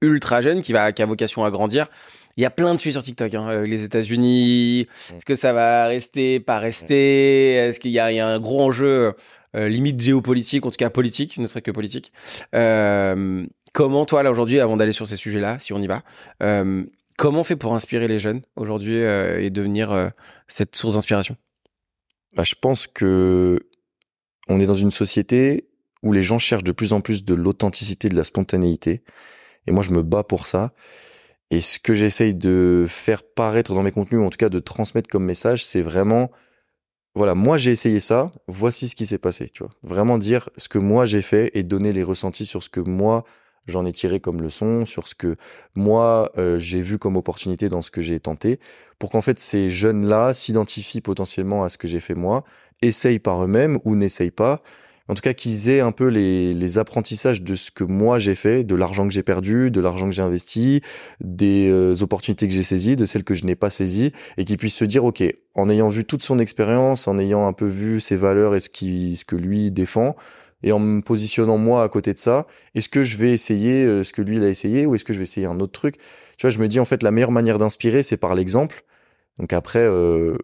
ultra jeune qui, va, qui a vocation à grandir. Il y a plein de sujets sur TikTok. Hein. Les États-Unis, est-ce que ça va rester, pas rester? Est-ce qu'il y, y a un gros enjeu, euh, limite géopolitique, en tout cas politique, ne serait que politique? Euh, Comment, toi, là, aujourd'hui, avant d'aller sur ces sujets-là, si on y va, euh, comment on fait pour inspirer les jeunes aujourd'hui euh, et devenir euh, cette source d'inspiration? Bah, je pense que on est dans une société où les gens cherchent de plus en plus de l'authenticité, de la spontanéité. Et moi, je me bats pour ça. Et ce que j'essaye de faire paraître dans mes contenus, ou en tout cas de transmettre comme message, c'est vraiment, voilà, moi j'ai essayé ça, voici ce qui s'est passé, tu vois. Vraiment dire ce que moi j'ai fait et donner les ressentis sur ce que moi j'en ai tiré comme leçon, sur ce que moi euh, j'ai vu comme opportunité dans ce que j'ai tenté, pour qu'en fait ces jeunes-là s'identifient potentiellement à ce que j'ai fait moi, essayent par eux-mêmes ou n'essayent pas. En tout cas, qu'ils aient un peu les, apprentissages de ce que moi j'ai fait, de l'argent que j'ai perdu, de l'argent que j'ai investi, des euh, opportunités que j'ai saisies, de celles que je n'ai pas saisies, et qu'ils puissent se dire, ok, en ayant vu toute son expérience, en ayant un peu vu ses valeurs et ce, qui, ce que lui défend, et en me positionnant moi à côté de ça, est-ce que je vais essayer euh, ce que lui a essayé ou est-ce que je vais essayer un autre truc? Tu vois, je me dis en fait la meilleure manière d'inspirer, c'est par l'exemple. Donc après, euh,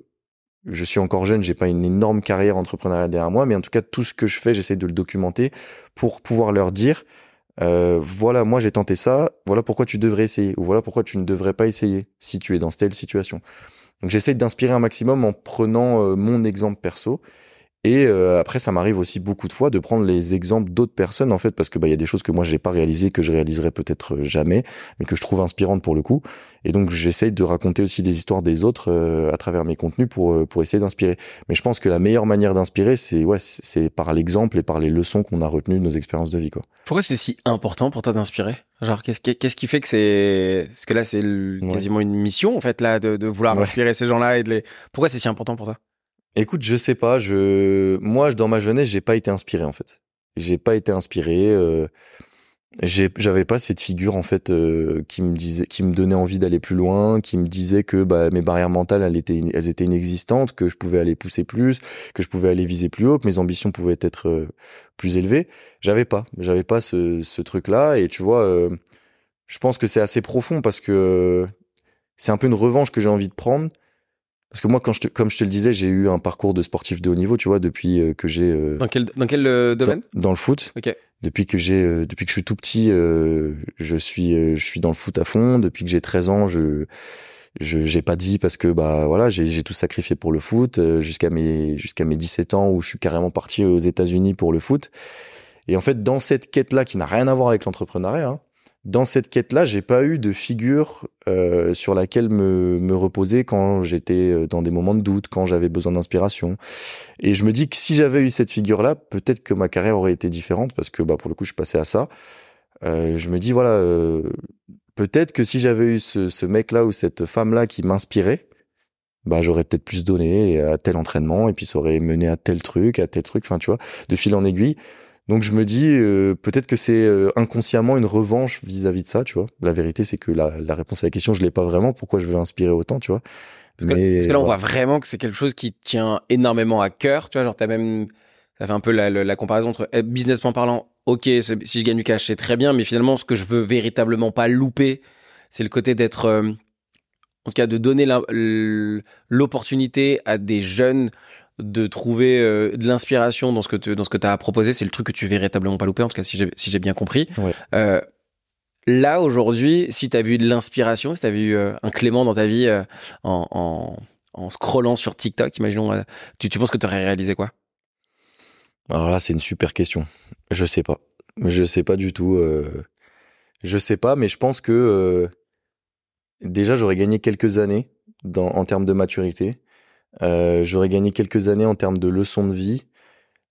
je suis encore jeune, j'ai pas une énorme carrière entrepreneuriale derrière moi, mais en tout cas tout ce que je fais, j'essaie de le documenter pour pouvoir leur dire, euh, voilà, moi j'ai tenté ça, voilà pourquoi tu devrais essayer, ou voilà pourquoi tu ne devrais pas essayer si tu es dans telle situation. Donc j'essaie d'inspirer un maximum en prenant mon exemple perso. Et euh, après, ça m'arrive aussi beaucoup de fois de prendre les exemples d'autres personnes, en fait, parce que bah il y a des choses que moi j'ai pas réalisées, que je réaliserai peut-être jamais, mais que je trouve inspirantes pour le coup. Et donc j'essaie de raconter aussi des histoires des autres euh, à travers mes contenus pour euh, pour essayer d'inspirer. Mais je pense que la meilleure manière d'inspirer, c'est ouais, c'est par l'exemple et par les leçons qu'on a retenues de nos expériences de vie, quoi. Pourquoi c'est si important pour toi d'inspirer? Genre, qu'est-ce qui, qu'est-ce qui fait que c'est. Parce que là, c'est Ouais. quasiment une mission, en fait, là, de, de vouloir Ouais. inspirer ces gens-là et de les. Pourquoi c'est si important pour toi? Écoute, je sais pas. Je, moi, dans ma jeunesse, j'ai pas été inspiré en fait. J'ai pas été inspiré. Euh... J'avais pas cette figure en fait euh, qui me disait, qui me donnait envie d'aller plus loin, qui me disait que bah, mes barrières mentales, elles étaient, inexistantes, que je pouvais aller pousser plus, que je pouvais aller viser plus haut, que mes ambitions pouvaient être euh, plus élevées. J'avais pas, j'avais pas ce, ce truc-là. Et tu vois, je pense que c'est assez profond parce que c'est un peu une revanche que j'ai envie de prendre. Parce que moi, quand je te- comme je te le disais, j'ai eu un parcours de sportif de haut niveau, tu vois, depuis euh, que j'ai euh, Dans quel, dans quel euh, domaine? dans, dans le foot. Ok. Depuis que j'ai, euh, depuis que je suis tout petit, euh, je suis, euh, je suis dans le foot à fond. Depuis que j'ai 13 ans, je, je, j'ai pas de vie parce que bah voilà, j'ai, j'ai tout sacrifié pour le foot euh, jusqu'à mes, jusqu'à mes 17 ans où je suis carrément parti aux États-Unis pour le foot. Et en fait, dans cette quête-là, qui n'a rien à voir avec l'entrepreneuriat, hein, dans cette quête-là, j'ai pas eu de figure euh, sur laquelle me, me reposer quand j'étais euh, dans des moments de doute, quand j'avais besoin d'inspiration. Et je me dis que si j'avais eu cette figure-là, peut-être que ma carrière aurait été différente parce que bah pour le coup, je passais à ça. Euh, je me dis voilà, euh, peut-être que si j'avais eu ce, ce mec-là ou cette femme-là qui m'inspirait, bah j'aurais peut-être plus donné à tel entraînement et puis ça aurait mené à tel truc, à tel truc, enfin tu vois, de fil en aiguille. Donc je me dis euh, peut-être que c'est euh, inconsciemment une revanche vis-à-vis de ça, tu vois. La vérité c'est que la, la, réponse à la question je l'ai pas vraiment. Pourquoi je veux inspirer autant, tu vois? Parce, que, parce que, là on voit vraiment que c'est quelque chose qui tient énormément à cœur, tu vois. Genre t'as même ça fait un peu la, la, comparaison entre eh, businessment parlant. Ok, si je gagne du cash c'est très bien, mais finalement ce que je veux véritablement pas louper, c'est le côté d'être euh, en tout cas de donner l'opportunité à des jeunes de trouver euh, de l'inspiration dans ce que tu dans ce que as proposé c'est le truc que tu veux véritablement pas louper en tout cas si j'ai si j'ai bien compris. Euh, là aujourd'hui si tu as vu de l'inspiration si tu as vu euh, un Clément dans ta vie en, en, en scrollant sur TikTok imaginons tu, tu penses que tu aurais réalisé quoi? Alors là c'est une super question. Je sais pas. Je sais pas du tout je sais pas mais je pense que déjà j'aurais gagné quelques années dans, en termes de maturité. Euh, j'aurais gagné quelques années en termes de leçons de vie.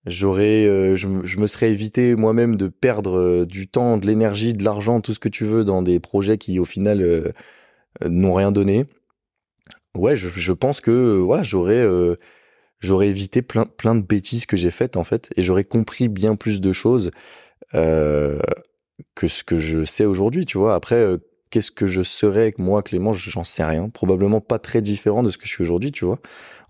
J'aurais, euh, je, me serais évité moi-même de perdre euh, du temps, de l'énergie, de l'argent, tout ce que tu veux dans des projets qui au final euh, n'ont rien donné. Ouais, je, je pense que voilà, j'aurais, j'aurais évité plein, plein de bêtises que j'ai faites en fait, et j'aurais compris bien plus de choses que ce que je sais aujourd'hui. Tu vois, après qu'est-ce que je serais moi Clément? J'en sais rien. Probablement pas très différent de ce que je suis aujourd'hui tu vois.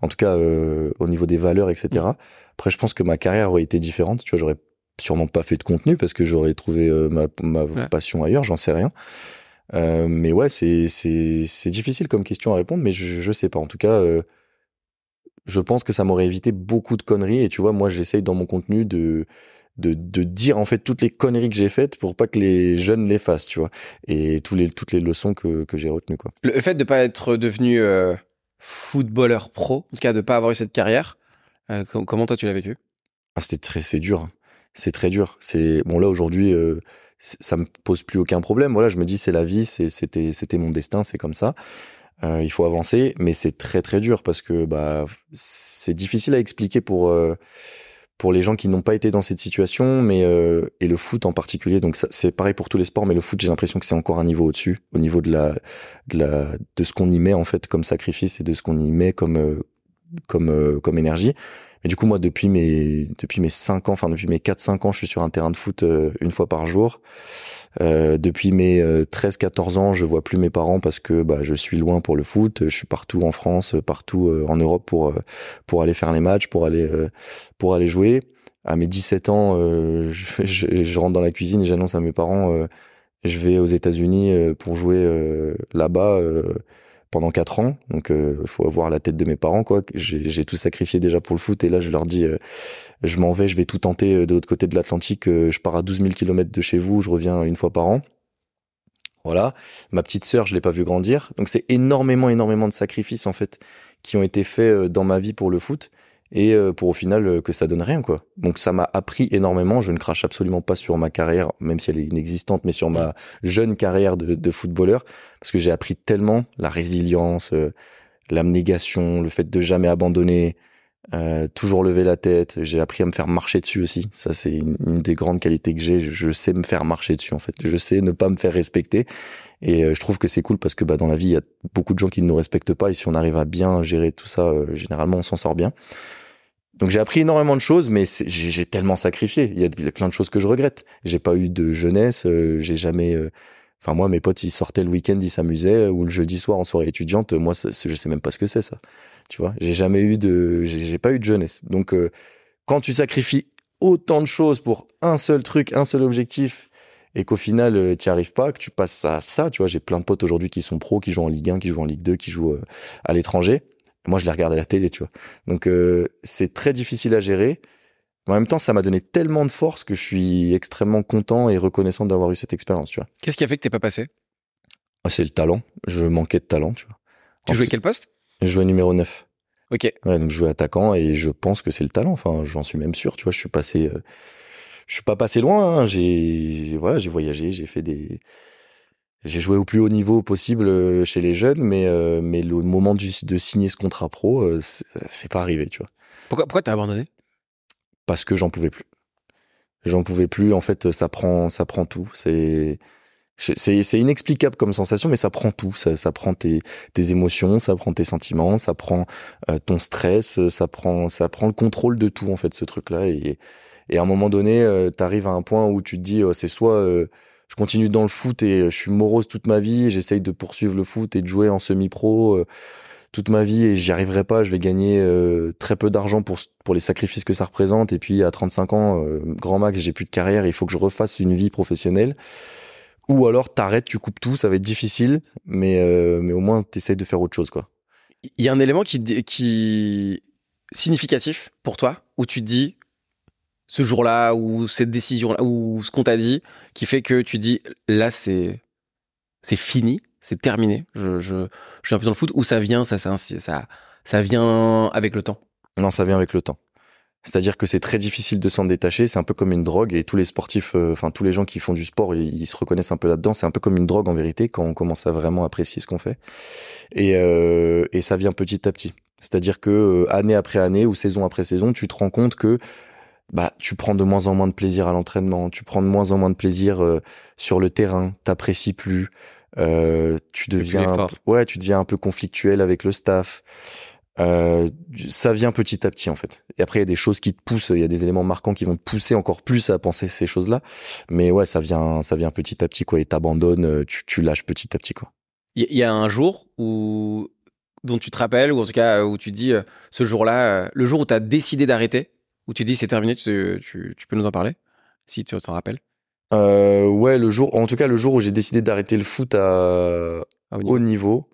En tout cas euh, au niveau des valeurs etc après je pense que ma carrière aurait été différente tu vois. J'aurais sûrement pas fait de contenu parce que j'aurais trouvé euh, ma, ma passion ailleurs j'en sais rien. Euh, mais ouais c'est difficile comme question à répondre mais je je sais pas. En tout cas je pense que ça m'aurait évité beaucoup de conneries et tu vois moi j'essaye dans mon contenu de de, de dire en fait toutes les conneries que j'ai faites pour pas que les jeunes les fassent, tu vois. Et tous les, toutes les leçons que, que j'ai retenues, quoi. Le fait de pas être devenu euh, footballeur pro, en tout cas de pas avoir eu cette carrière, euh, comment toi tu l'as vécu? Ah, C'était très, c'est dur. Hein. C'est très dur. C'est bon là aujourd'hui, euh, ça me pose plus aucun problème. Voilà, je me dis c'est la vie, c'était, c'était mon destin, c'est comme ça. Euh, il faut avancer, mais c'est très très dur parce que bah c'est difficile à expliquer pour pour les gens qui n'ont pas été dans cette situation, mais euh, et le foot en particulier. Donc c'est pareil pour tous les sports, mais le foot, j'ai l'impression que c'est encore un niveau au-dessus, au niveau de la de la de ce qu'on y met en fait comme sacrifice et de ce qu'on y met comme euh, comme euh, comme énergie. Mais du coup, moi, depuis mes depuis mes cinq ans, enfin depuis mes 4-5 ans, je suis sur un terrain de foot euh, une fois par jour. Euh, depuis mes 13-14 ans, je vois plus mes parents parce que bah, je suis loin pour le foot. Je suis partout en France, partout en Europe pour pour aller faire les matchs, pour aller pour aller jouer. À mes 17 ans, je, je, je, rentre dans la cuisine et j'annonce à mes parents, je vais aux États-Unis pour jouer là-bas pendant quatre ans. Donc, euh, faut avoir la tête de mes parents, quoi. J'ai tout sacrifié déjà pour le foot, et là, je leur dis, euh, je m'en vais, je vais tout tenter euh, de l'autre côté de l'Atlantique. je pars à 12 000 km de chez vous, je reviens une fois par an. Voilà. Ma petite sœur, je l'ai pas vu grandir. Donc, c'est énormément, énormément de sacrifices en fait qui ont été faits dans ma vie pour le foot et euh, pour au final euh, que ça donne rien quoi. Donc ça m'a appris énormément. Je ne crache absolument pas sur ma carrière, même si elle est inexistante, mais sur ma jeune carrière de, de footballeur, parce que j'ai appris tellement la résilience, euh, l'abnégation, le fait de jamais abandonner, euh, toujours lever la tête. J'ai appris à me faire marcher dessus aussi. Ça c'est une, une, des grandes qualités que j'ai. Je, sais me faire marcher dessus en fait. Je sais ne pas me faire respecter. Et je trouve que c'est cool parce que bah, dans la vie, il y a beaucoup de gens qui ne nous respectent pas. Et si on arrive à bien gérer tout ça, généralement, on s'en sort bien. Donc j'ai appris énormément de choses, mais j'ai tellement sacrifié. Il y, a, plein de choses que je regrette. J'ai pas eu de jeunesse, euh, j'ai jamais. Euh, enfin moi, mes potes, ils sortaient le week-end, ils s'amusaient, ou le jeudi soir en soirée étudiante. Moi, je sais même pas ce que c'est ça. Tu vois, j'ai jamais eu de, j'ai pas eu de jeunesse. Donc euh, quand tu sacrifies autant de choses pour un seul truc, un seul objectif, et qu'au final tu n'y arrives pas, que tu passes à ça, tu vois, j'ai plein de potes aujourd'hui qui sont pros, qui jouent en Ligue 1, qui jouent en Ligue 2, qui jouent à l'étranger moi, je les regarde à la télé, tu vois. Donc, euh, c'est très difficile à gérer. Mais en même temps, ça m'a donné tellement de force que je suis extrêmement content et reconnaissant d'avoir eu cette expérience, tu vois. Qu'est-ce qui a fait que t'es pas passé? Ah, C'est le talent. Je manquais de talent, tu vois. Tu jouais quel poste? Je jouais numéro 9. Ok. Ouais, donc je jouais attaquant et je pense que c'est le talent. Enfin, j'en suis même sûr, tu vois. Je suis passé, euh, je suis pas passé loin. Hein. J'ai, voilà, j'ai voyagé, j'ai fait des, j'ai joué au plus haut niveau possible euh, chez les jeunes, mais euh, mais le moment du, de signer ce contrat pro, euh, c'est pas arrivé, tu vois. Pourquoi pourquoi t'as abandonné? Parce que j'en pouvais plus. J'en pouvais plus. En fait, ça prend ça prend tout. C'est C'est inexplicable comme sensation, mais ça prend tout. Ça, ça prend tes, tes, émotions, ça prend tes sentiments, ça prend euh, ton stress, ça prend, ça prend le contrôle de tout en fait ce truc-là. Et, et à un moment donné, euh, tu arrives à un point où tu te dis, oh, c'est soit euh, je continue dans le foot et je suis morose toute ma vie, j'essaye de poursuivre le foot et de jouer en semi-pro toute ma vie et j'y arriverai pas, je vais gagner très peu d'argent pour pour les sacrifices que ça représente et puis à 35 ans, grand max, j'ai plus de carrière, il faut que je refasse une vie professionnelle. Ou alors t'arrêtes, tu coupes tout, ça va être difficile, mais euh, mais au moins t'essayes de faire autre chose quoi. Il y a un élément qui qui significatif pour toi où tu te dis ce jour-là ou cette décision-là ou ce qu'on t'a dit qui fait que tu dis là c'est c'est fini, c'est terminé. Je, je, je suis un peu dans le foot où ça vient, ça, ça, ça, ça vient avec le temps? Non, ça vient avec le temps. C'est-à-dire que c'est très difficile de s'en détacher. C'est un peu comme une drogue et tous les sportifs, euh, enfin tous les gens qui font du sport, ils, se reconnaissent un peu là-dedans. C'est un peu comme une drogue en vérité quand on commence à vraiment apprécier ce qu'on fait. Et, euh, et ça vient petit à petit. C'est-à-dire que euh, année après année ou saison après saison, tu te rends compte que bah tu prends de moins en moins de plaisir à l'entraînement, tu prends de moins en moins de plaisir sur le terrain, t'apprécies plus, tu deviens ouais, tu deviens un peu conflictuel avec le staff. Euh, ça vient petit à petit en fait. Et après il y a des choses qui te poussent, il y a des éléments marquants qui vont te pousser encore plus à penser ces choses-là. Mais ouais, ça vient, ça vient petit à petit quoi. Et t'abandonnes, euh, tu, tu lâches petit à petit quoi. Il y, a un jour où dont tu te rappelles ou en tout cas où tu dis euh, ce jour-là, le jour où tu as décidé d'arrêter, où tu dis c'est terminé, tu, tu, tu, peux nous en parler si tu t'en rappelles? Euh, ouais, le jour, en tout cas le jour où j'ai décidé d'arrêter le foot à, haut niveau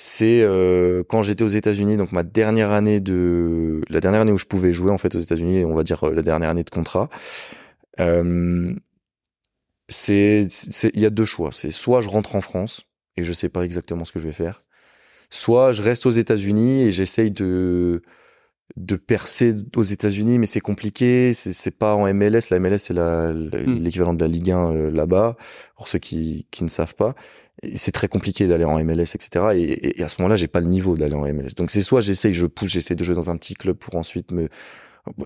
c'est euh, quand j'étais aux États-Unis, donc ma dernière année de la dernière année où je pouvais jouer en fait aux États-Unis, on va dire euh, la dernière année de contrat. Euh, c'est il y a deux choix, c'est soit je rentre en France et je sais pas exactement ce que je vais faire, soit je reste aux États-Unis et j'essaye de de percer aux États-Unis, mais c'est compliqué. C'est pas en MLS. La MLS, c'est hmm. l'équivalent de la Ligue 1 euh, là-bas, pour ceux qui, qui ne savent pas. C'est très compliqué d'aller en MLS, etc. Et, et à ce moment-là, j'ai pas le niveau d'aller en MLS. Donc c'est soit j'essaye, je pousse, j'essaie de jouer dans un petit club pour ensuite me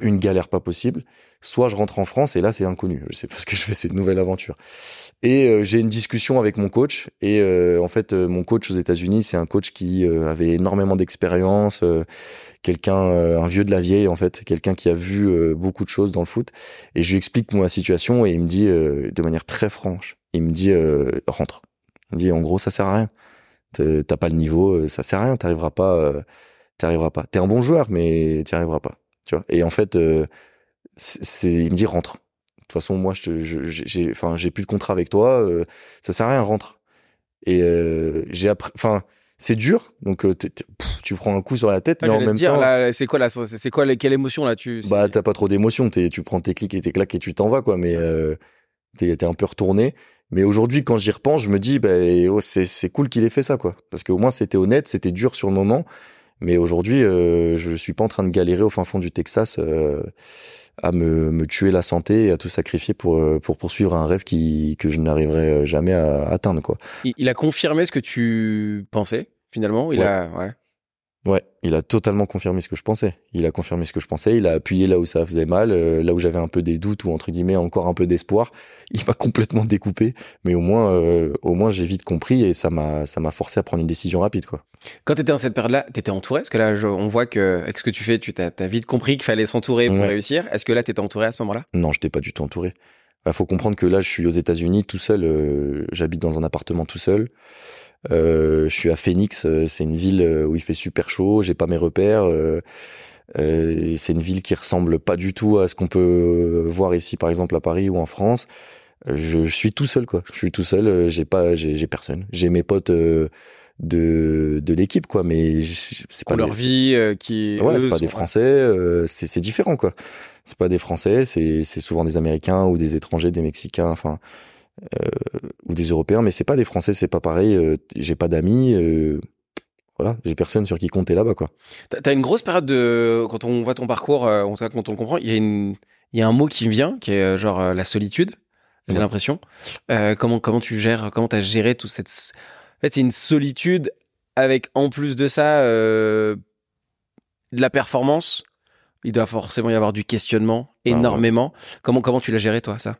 une galère pas possible, soit je rentre en France et là c'est inconnu, je sais pas ce que je fais, c'est une nouvelle aventure. Et euh, j'ai une discussion avec mon coach et euh, en fait euh, mon coach aux États-Unis c'est un coach qui avait énormément d'expérience, quelqu'un un vieux de la vieille en fait, quelqu'un qui a vu beaucoup de choses dans le foot et je lui explique moi situation et il me dit de manière très franche, il me dit rentre. Il me dit en gros ça sert à rien, t'as pas le niveau, ça sert à rien, t'arriveras pas, t'arriveras pas. T'es un bon joueur mais t'y arriveras pas. Tu vois? Et en fait, euh, c'est, il me dit rentre. De toute façon, moi, je, j'ai, enfin, j'ai plus de contrat avec toi. Euh, ça sert à rien, rentre. Et euh, j'ai appris, enfin, c'est dur. Donc, tu prends un coup sur la tête, mais en même dire, temps, c'est quoi là C'est quoi quelle émotion là Tu bah, t'as pas trop d'émotion. Tu prends tes clics et tes claques et tu t'en vas quoi. Mais t'es, es un peu retourné. Mais aujourd'hui, quand j'y repense, je me dis, bah, oh, c'est, c'est cool qu'il ait fait ça, quoi. Parce qu'au moins, c'était honnête, c'était dur sur le moment. Mais aujourd'hui, euh, je suis pas en train de galérer au fin fond du Texas euh, à me, me, tuer la santé et à tout sacrifier pour euh, pour poursuivre un rêve qui que je n'arriverai jamais à atteindre quoi. Il, a confirmé ce que tu pensais finalement? Il a ouais. Ouais, il a totalement confirmé ce que je pensais. Il a confirmé ce que je pensais. Il a appuyé là où ça faisait mal, euh, là où j'avais un peu des doutes ou entre guillemets encore un peu d'espoir. Il m'a complètement découpé, mais au moins, euh, au moins j'ai vite compris et ça m'a, ça m'a forcé à prendre une décision rapide, quoi. Quand t'étais dans cette période-là, t'étais entouré? Parce que là, on voit que avec ce que tu fais, tu t'as, as vite compris qu'il fallait s'entourer pour réussir. Est-ce que là, t'étais entouré à ce moment-là? Non, j'étais pas du tout entouré. Il bah, faut comprendre que là, je suis aux États-Unis tout seul. Euh, j'habite dans un appartement tout seul. Euh, je suis à Phoenix, euh, c'est une ville euh, où il fait super chaud, j'ai pas mes repères. Euh, c'est une ville qui ressemble pas du tout à ce qu'on peut voir ici, par exemple à Paris ou en France. Je, je suis tout seul, quoi. Je suis tout seul. J'ai pas, j'ai personne. J'ai mes potes de de l'équipe, quoi. Mais c'est pas leur vie qui. Ouais, c'est pas des Français. c'est différent, quoi. C'est pas des Français. C'est souvent des Américains ou des étrangers, des Mexicains. Enfin, euh, ou des Européens, mais c'est pas des Français, c'est pas pareil. Euh, j'ai pas d'amis euh, voilà, j'ai personne sur qui compter là-bas, quoi. T'as une grosse période de, quand on voit ton parcours, en tout cas quand on le comprend, il y a une, il y a un mot qui me vient, qui est genre la solitude. J'ai l'impression. comment comment tu gères, comment t'as géré toute cette, en fait, c'est une solitude avec en plus de ça de la performance. Il doit forcément y avoir du questionnement ah énormément. Comment comment tu l'as géré toi ça?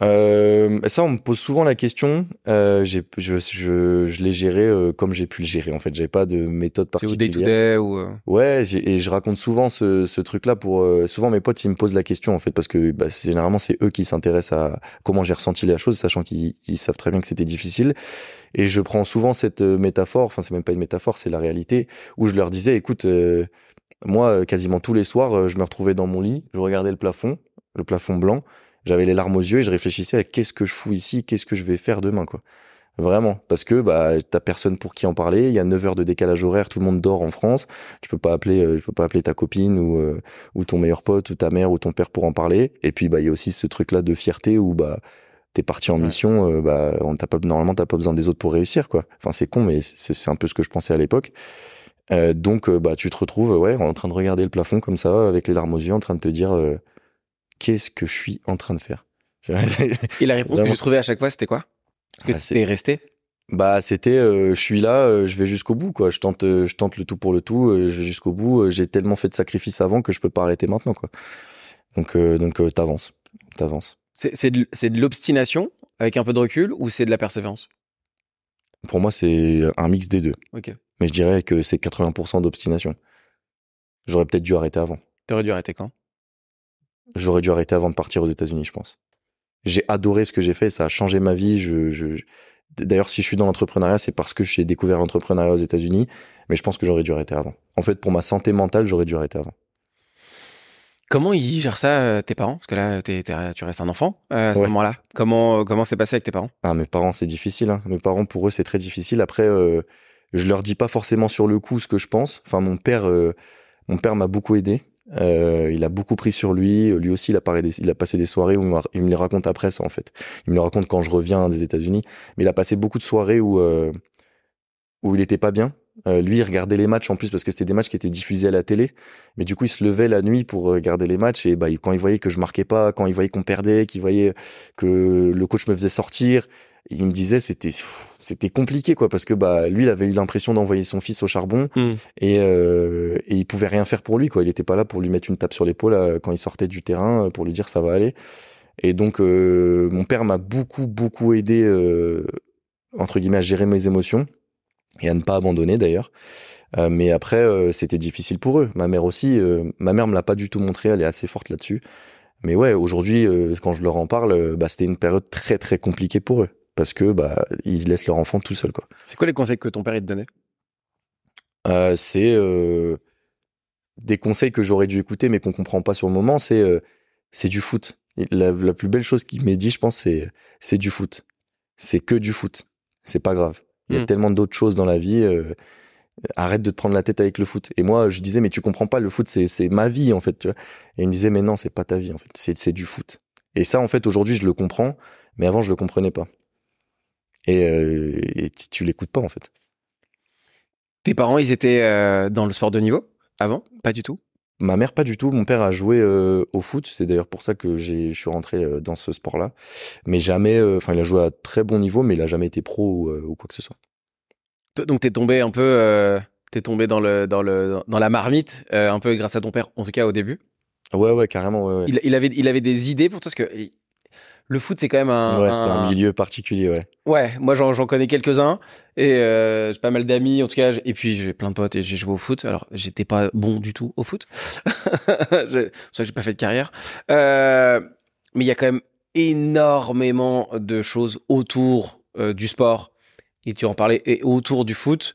Euh, ça, on me pose souvent la question. Euh, j'ai, je, je, je l'ai géré euh, comme j'ai pu le gérer. En fait, j'avais pas de méthode C'est au particulière. day to day ou. Ouais, j'ai- et je raconte souvent ce, ce truc-là pour souvent mes potes ils me posent la question en fait parce que bah, c'est- généralement c'est eux qui s'intéressent à comment j'ai ressenti la chose, sachant qu'ils ils savent très bien que c'était difficile. Et je prends souvent cette métaphore, enfin c'est même pas une métaphore, c'est la réalité où je leur disais, écoute, moi euh, quasiment tous les soirs, euh, je me retrouvais dans mon lit, je regardais le plafond, le plafond blanc, j'avais les larmes aux yeux et je réfléchissais à qu'est-ce que je fous ici, qu'est-ce que je vais faire demain quoi. Vraiment, parce que bah t'as personne pour qui en parler. Il y a 9 heures de décalage horaire, tout le monde dort en France. Tu peux pas appeler, euh, tu peux pas appeler ta copine ou euh, ou ton meilleur pote ou ta mère ou ton père pour en parler. Et puis bah il y a aussi ce truc-là de fierté où bah t'es parti en Ouais. mission, euh, bah on t'a pas normalement t'as pas besoin des autres pour réussir quoi. Enfin c'est con mais c'est un peu ce que je pensais à l'époque. Euh, donc euh, bah tu te retrouves ouais en train de regarder le plafond comme ça avec les larmes aux yeux, en train de te dire euh, qu'est-ce que je suis en train de faire? Et la réponse que tu trouvais à chaque fois, c'était quoi? Que Ah, c'est- t'es resté? Bah c'était euh, je suis là, euh, je vais jusqu'au bout quoi. Je tente euh, je tente le tout pour le tout, je vais jusqu'au bout, j'ai tellement fait de sacrifices avant que je peux pas arrêter maintenant quoi. Donc donc t'avances. T'avances. C'est c'est de, c'est de l'obstination avec un peu de recul ou c'est de la persévérance? Pour moi c'est un mix des deux, Ok. Mais je dirais que c'est 80% d'obstination. J'aurais peut-être dû arrêter avant. T'aurais dû arrêter quand? J'aurais dû arrêter avant de partir aux États-Unis, je pense. J'ai adoré ce que j'ai fait, ça a changé ma vie. Je, je... D'ailleurs, si je suis dans l'entrepreneuriat, c'est parce que j'ai découvert l'entrepreneuriat aux États-Unis, mais je pense que j'aurais dû arrêter avant. En fait, pour ma santé mentale, j'aurais dû arrêter avant. Comment ils gèrent ça, euh, tes parents? Parce que là, tu restes un enfant euh, à ce Ouais. moment-là. Comment euh, comment c'est passé avec tes parents? Ah, mes parents, c'est difficile. Hein. Mes parents, pour eux, c'est très difficile. Après, euh, je leur dis pas forcément sur le coup ce que je pense. Enfin, mon père, euh, mon père m'a beaucoup aidé. Euh, il a beaucoup pris sur lui. Lui aussi, il a, passé des soirées où il me, les raconte après ça, en fait. Il me les raconte quand je reviens des États-Unis. Mais il a passé beaucoup de soirées où, euh, où il était pas bien. Euh, lui, il regardait les matchs en plus parce que c'était des matchs qui étaient diffusés à la télé. Mais du coup, il se levait la nuit pour regarder les matchs et bah, quand il voyait que je marquais pas, quand il voyait qu'on perdait, qu'il voyait que le coach me faisait sortir, il me disait c'était c'était compliqué quoi parce que bah lui il avait eu l'impression d'envoyer son fils au charbon. Hmm. et euh, et il pouvait rien faire pour lui quoi. Il était pas là pour lui mettre une tape sur l'épaule euh, quand il sortait du terrain euh, pour lui dire ça va aller. Et donc euh, mon père m'a beaucoup beaucoup aidé euh, entre guillemets à gérer mes émotions. Et à ne pas abandonner d'ailleurs. Euh, mais après euh, c'était difficile pour eux. Ma mère aussi euh, ma mère me l'a pas du tout montré elle est assez forte là-dessus. Mais ouais aujourd'hui euh, quand je leur en parle bah c'était une période très très compliquée pour eux parce que bah ils laissent leur enfant tout seul quoi. C'est quoi les conseils que ton père il te donnait? Euh, c'est euh, des conseils que j'aurais dû écouter mais qu'on comprend pas sur le moment c'est euh, c'est du foot. La, la plus belle chose qu'il m'ait dit je pense c'est c'est du foot. C'est que du foot. C'est pas grave. Il y a Mm. tellement d'autres choses dans la vie euh, arrête de te prendre la tête avec le foot. Et moi je disais mais tu comprends pas le foot c'est c'est ma vie en fait tu vois. Et il me disait mais non c'est pas ta vie en fait. C'est c'est du foot. Et ça en fait aujourd'hui je le comprends mais avant je le comprenais pas et, euh, et tu, l'écoutes pas en fait Tes parents, ils étaient euh, dans le sport de niveau avant? Pas du tout? Ma mère, pas du tout. Mon père a joué euh, au foot. C'est d'ailleurs pour ça que j'ai, je suis rentré dans ce sport-là. Mais jamais, enfin, il a joué à très bon niveau, mais il a jamais été pro ou, quoi que ce soit. Donc t'es tombé un peu, t'es tombé dans le dans le dans la marmite, un peu grâce à ton père, en tout cas au début? Ouais, ouais, carrément. Ouais, ouais. Il, il avait il avait des idées pour toi? Parce que le foot c'est quand même un, ouais, c'est un- un milieu particulier, ouais. ouais. Moi j'en connais quelques uns et euh, j'ai pas mal d'amis en tout cas et puis j'ai plein de potes et j'ai joué au foot. Alors j'étais pas bon du tout au foot, c'est pour ça que j'ai pas fait de carrière. Euh, mais il y a quand même énormément de choses autour euh, du sport et tu en parlais et autour du foot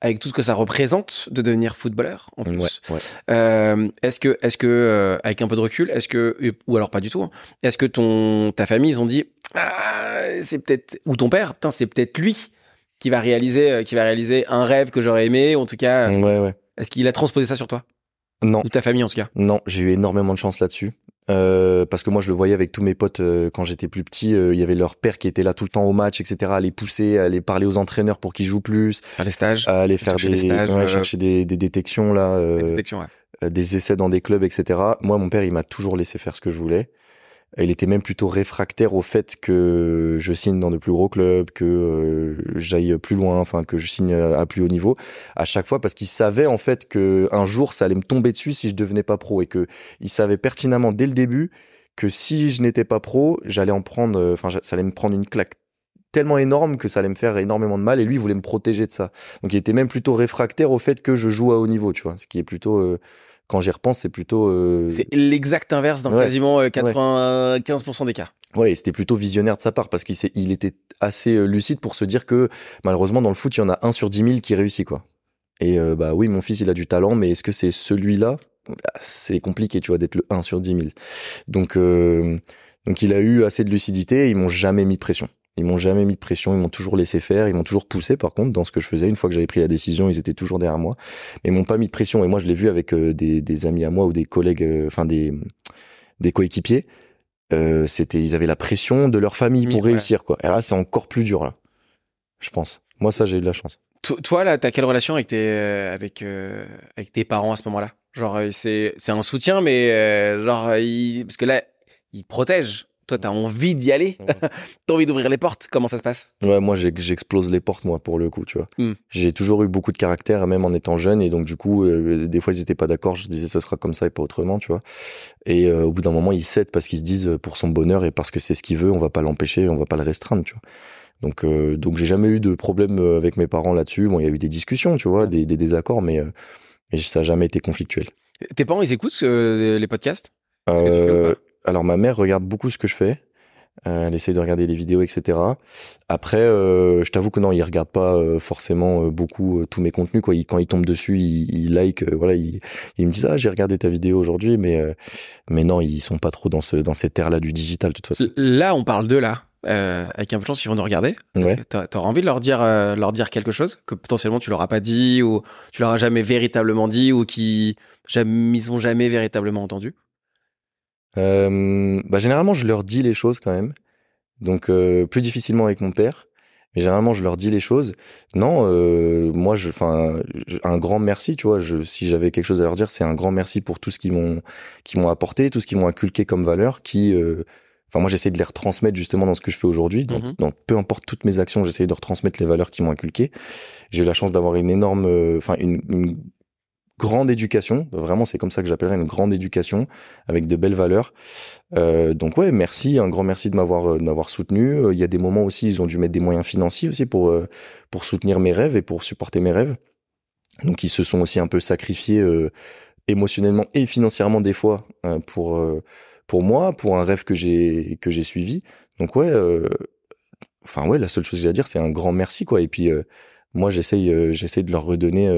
avec tout ce que ça représente de devenir footballeur en plus. Ouais, ouais. Euh, est-ce que, est-ce que, euh, avec un peu de recul, est-ce que, ou alors pas du tout, hein, est-ce que ton, ta famille, ils ont dit, ah, c'est peut-être, ou ton père, putain, c'est peut-être lui qui va réaliser, euh, qui va réaliser un rêve que j'aurais aimé, ou en tout cas, Ouais, ouais. est-ce qu'il a transposé ça sur toi? Non, ou ta famille en tout cas? Non, j'ai eu énormément de chance là-dessus. Euh, parce que moi, je le voyais avec tous mes potes euh, quand j'étais plus petit. euh, Il y avait leur père qui était là tout le temps au match, etc. À les pousser, à les parler aux entraîneurs pour qu'ils jouent plus, Faire les stages, à aller faire des, des stages, ouais, euh, chercher des, des détections là. ouais. euh, des essais dans des clubs, etc. Moi, mon père, il m'a toujours laissé faire ce que je voulais. Il était même plutôt réfractaire au fait que je signe dans de plus gros clubs, que euh, j'aille plus loin, enfin que je signe à plus haut niveau à chaque fois parce qu'il savait en fait que un jour ça allait me tomber dessus si je devenais pas pro et que il savait pertinemment dès le début que si je n'étais pas pro, j'allais en prendre, euh, enfin, ça allait me prendre une claque tellement énorme que ça allait me faire énormément de mal et lui il voulait me protéger de ça. Donc il était même plutôt réfractaire au fait que je joue à haut niveau, tu vois. Ce qui est plutôt, euh, quand j'y repense, c'est plutôt. Euh, c'est l'exact inverse dans quasiment 95% des cas. Ouais, c'était plutôt visionnaire de sa part parce qu'il il était assez lucide pour se dire que malheureusement dans le foot il y en a un sur 10 000 qui réussit quoi. Et bah oui, mon fils il a du talent, mais est-ce que c'est celui-là? C'est compliqué, tu vois, d'être le 1 sur 10 000. Donc, euh, donc il a eu assez de lucidité. ils m'ont jamais mis de pression. Ils m'ont jamais mis de pression. Ils m'ont toujours laissé faire. Ils m'ont toujours poussé. Par contre, dans ce que je faisais, une fois que j'avais pris la décision, ils étaient toujours derrière moi. Mais ils m'ont pas mis de pression. Et moi, je l'ai vu avec euh, des, des, amis à moi ou des collègues, euh, enfin des des coéquipiers. Euh, c'était, ils avaient la pression de leur famille pour réussir, quoi. Et là, c'est encore plus dur là. Je pense. Moi, ça, j'ai eu de la chance. Toi, là, t'as quelle relation avec tes avec avec tes parents à ce moment-là? Genre, c'est, c'est un soutien, mais genre, il, parce que là, il te protège. Toi, t'as envie d'y aller. t'as envie d'ouvrir les portes. Comment ça se passe? Ouais, moi, j'explose les portes, moi, pour le coup, tu vois. Hmm. J'ai toujours eu beaucoup de caractère, même en étant jeune. Et donc, du coup, euh, des fois, ils étaient pas d'accord. Je disais, ça sera comme ça et pas autrement, tu vois. Et au bout d'un moment, ils cèdent parce qu'ils se disent, pour son bonheur et parce que c'est ce qu'il veut, on va pas l'empêcher, on va pas le restreindre, tu vois. Donc, donc j'ai jamais eu de problème avec mes parents là-dessus. Bon, il y a eu des discussions, tu vois, des, des désaccords, mais et ça n'a jamais été conflictuel. Tes parents, ils écoutent euh, les podcasts? Euh, Alors, ma mère regarde beaucoup ce que je fais. Euh, elle essaye de regarder les vidéos, etc. Après, je t'avoue que non, ils regardent pas forcément beaucoup tous mes contenus. Quoi. quand ils tombent dessus, ils, like. voilà, ils, me disent ah j'ai regardé ta vidéo aujourd'hui, mais mais non, ils sont pas trop dans ce dans cette ère là du digital de toute façon. Là, on parle de là. Euh, avec un peu de chance, ils vont nous regarder. Ouais. T'auras envie de leur dire, euh, leur dire quelque chose que potentiellement tu leur as pas dit ou tu leur as jamais véritablement dit ou qui jamais, ils ont jamais véritablement entendu? Euh, bah généralement, je leur dis les choses quand même. Donc plus difficilement avec mon père, mais généralement je leur dis les choses. Non, moi, je, enfin, un grand merci, tu vois. Je, si j'avais quelque chose à leur dire, c'est un grand merci pour tout ce qu'ils m'ont, qui m'ont apporté, tout ce qu'ils m'ont inculqué comme valeur, qui Enfin, moi, j'essaie de les retransmettre justement dans ce que je fais aujourd'hui. Donc, mhm. peu importe toutes mes actions, j'essaie de retransmettre les valeurs qui m'ont inculqué. J'ai eu la chance d'avoir une énorme, euh, enfin, une, une, grande éducation. Vraiment, c'est comme ça que j'appellerais une grande éducation avec de belles valeurs. Euh, donc, ouais, merci, un grand merci de m'avoir, euh, de m'avoir soutenu. Euh, il y a des moments aussi, ils ont dû mettre des moyens financiers aussi pour, pour soutenir mes rêves et pour supporter mes rêves. Donc, ils se sont aussi un peu sacrifiés émotionnellement et financièrement des fois pour pour moi, pour un rêve que j'ai que j'ai suivi. Donc ouais, euh, enfin ouais, la seule chose que j'ai à dire, c'est un grand merci quoi. Et puis euh, moi, j'essaye euh, j'essaye de leur redonner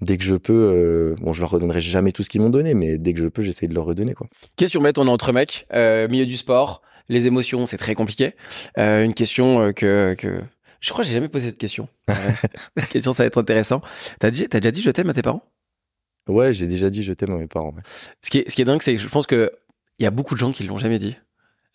dès que je peux. bon, je leur redonnerai jamais tout ce qu'ils m'ont donné, mais dès que je peux, j'essaye de leur redonner quoi. Question bête, on est entre mecs, milieu du sport, les émotions, c'est très compliqué. une question que que je crois que j'ai jamais posé cette question. cette question, ça va être intéressant. T'as dit, t'as déjà dit je t'aime à tes parents? Ouais, j'ai déjà dit je t'aime à mes parents. Ce qui est, ce qui est dingue, c'est que je pense que il y a beaucoup de gens qui l'ont jamais dit.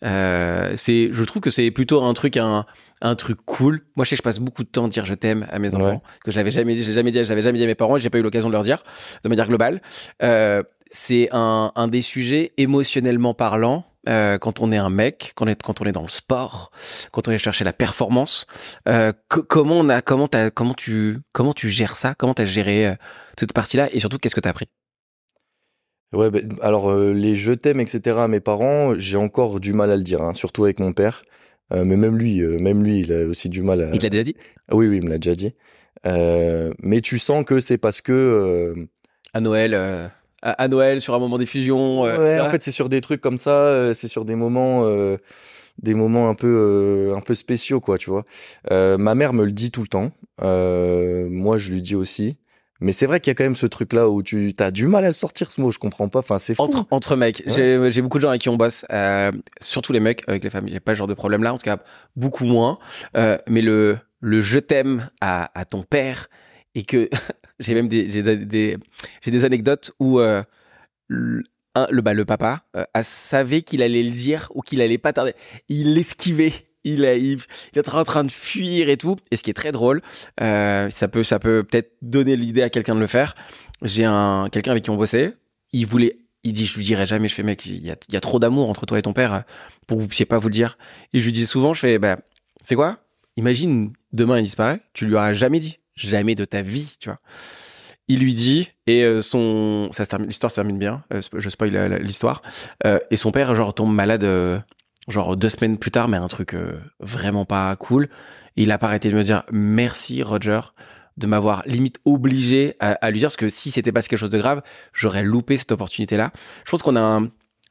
Euh, c'est, je trouve que c'est plutôt un truc, un, un truc cool. Moi, je sais que je passe beaucoup de temps à dire je t'aime à mes enfants, que je l'avais jamais dit, je l'ai jamais dit, je l'avais jamais dit à mes parents, et j'ai pas eu l'occasion de leur dire de manière globale. Euh, c'est un, un des sujets émotionnellement parlant. Euh, quand on est un mec, quand on est, quand on est dans le sport, quand on est chercher la performance, euh, comment on a, comment comment tu, comment tu gères ça, comment t'as géré euh, cette partie-là, et surtout qu'est-ce que t'as appris? Ouais, bah, alors euh, les je t'aime, etc. à mes parents, j'ai encore du mal à le dire, hein, surtout avec mon père. Euh, mais même lui, euh, même lui, il a aussi du mal à. Il l'a déjà dit? Oui, oui, il me l'a déjà dit. mais tu sens que c'est parce que. À Noël. À, Noël, sur un moment d'effusion. ouais, en fait, c'est sur des trucs comme ça, c'est sur des moments des moments un peu un peu spéciaux quoi tu vois ma mère me le dit tout le temps moi je lui dis aussi mais c'est vrai qu'il y a quand même ce truc-là où tu as du mal à sortir ce mot, je comprends pas. Enfin, c'est Entre, entre mecs, j'ai beaucoup de gens avec qui on bosse, euh, surtout les mecs avec les femmes. A pas ce genre de problème-là, en tout cas beaucoup moins. Euh, mais le, le je t'aime à, à ton père et que j'ai même des, j'ai des, j'ai des anecdotes où euh, le, le, bah, le papa savait qu'il allait le dire ou qu'il allait pas tarder. Il l'esquivait il est, il, est en train de fuir et tout. Et ce qui est très drôle, euh, ça peut, ça peut peut-être donner l'idée à quelqu'un de le faire. J'ai un quelqu'un avec qui on bossait. Il voulait, il dit, je lui dirai jamais. Je fais mec, il y a, il a trop d'amour entre toi et ton père pour que vous puissiez pas vous le dire. Et je lui dis souvent, je fais, bah, c'est quoi? Imagine demain il disparaît, tu lui auras jamais dit, jamais de ta vie, tu vois. il lui dit et euh, son ça se termine l'histoire se termine bien euh, je spoil l'histoire et son père genre tombe malade genre deux semaines plus tard mais un truc euh, vraiment pas cool. Il a pas arrêté de me dire merci Roger de m'avoir limite obligé à, lui dire parce que si c'était pas quelque chose de grave j'aurais loupé cette opportunité là je pense qu'on a un,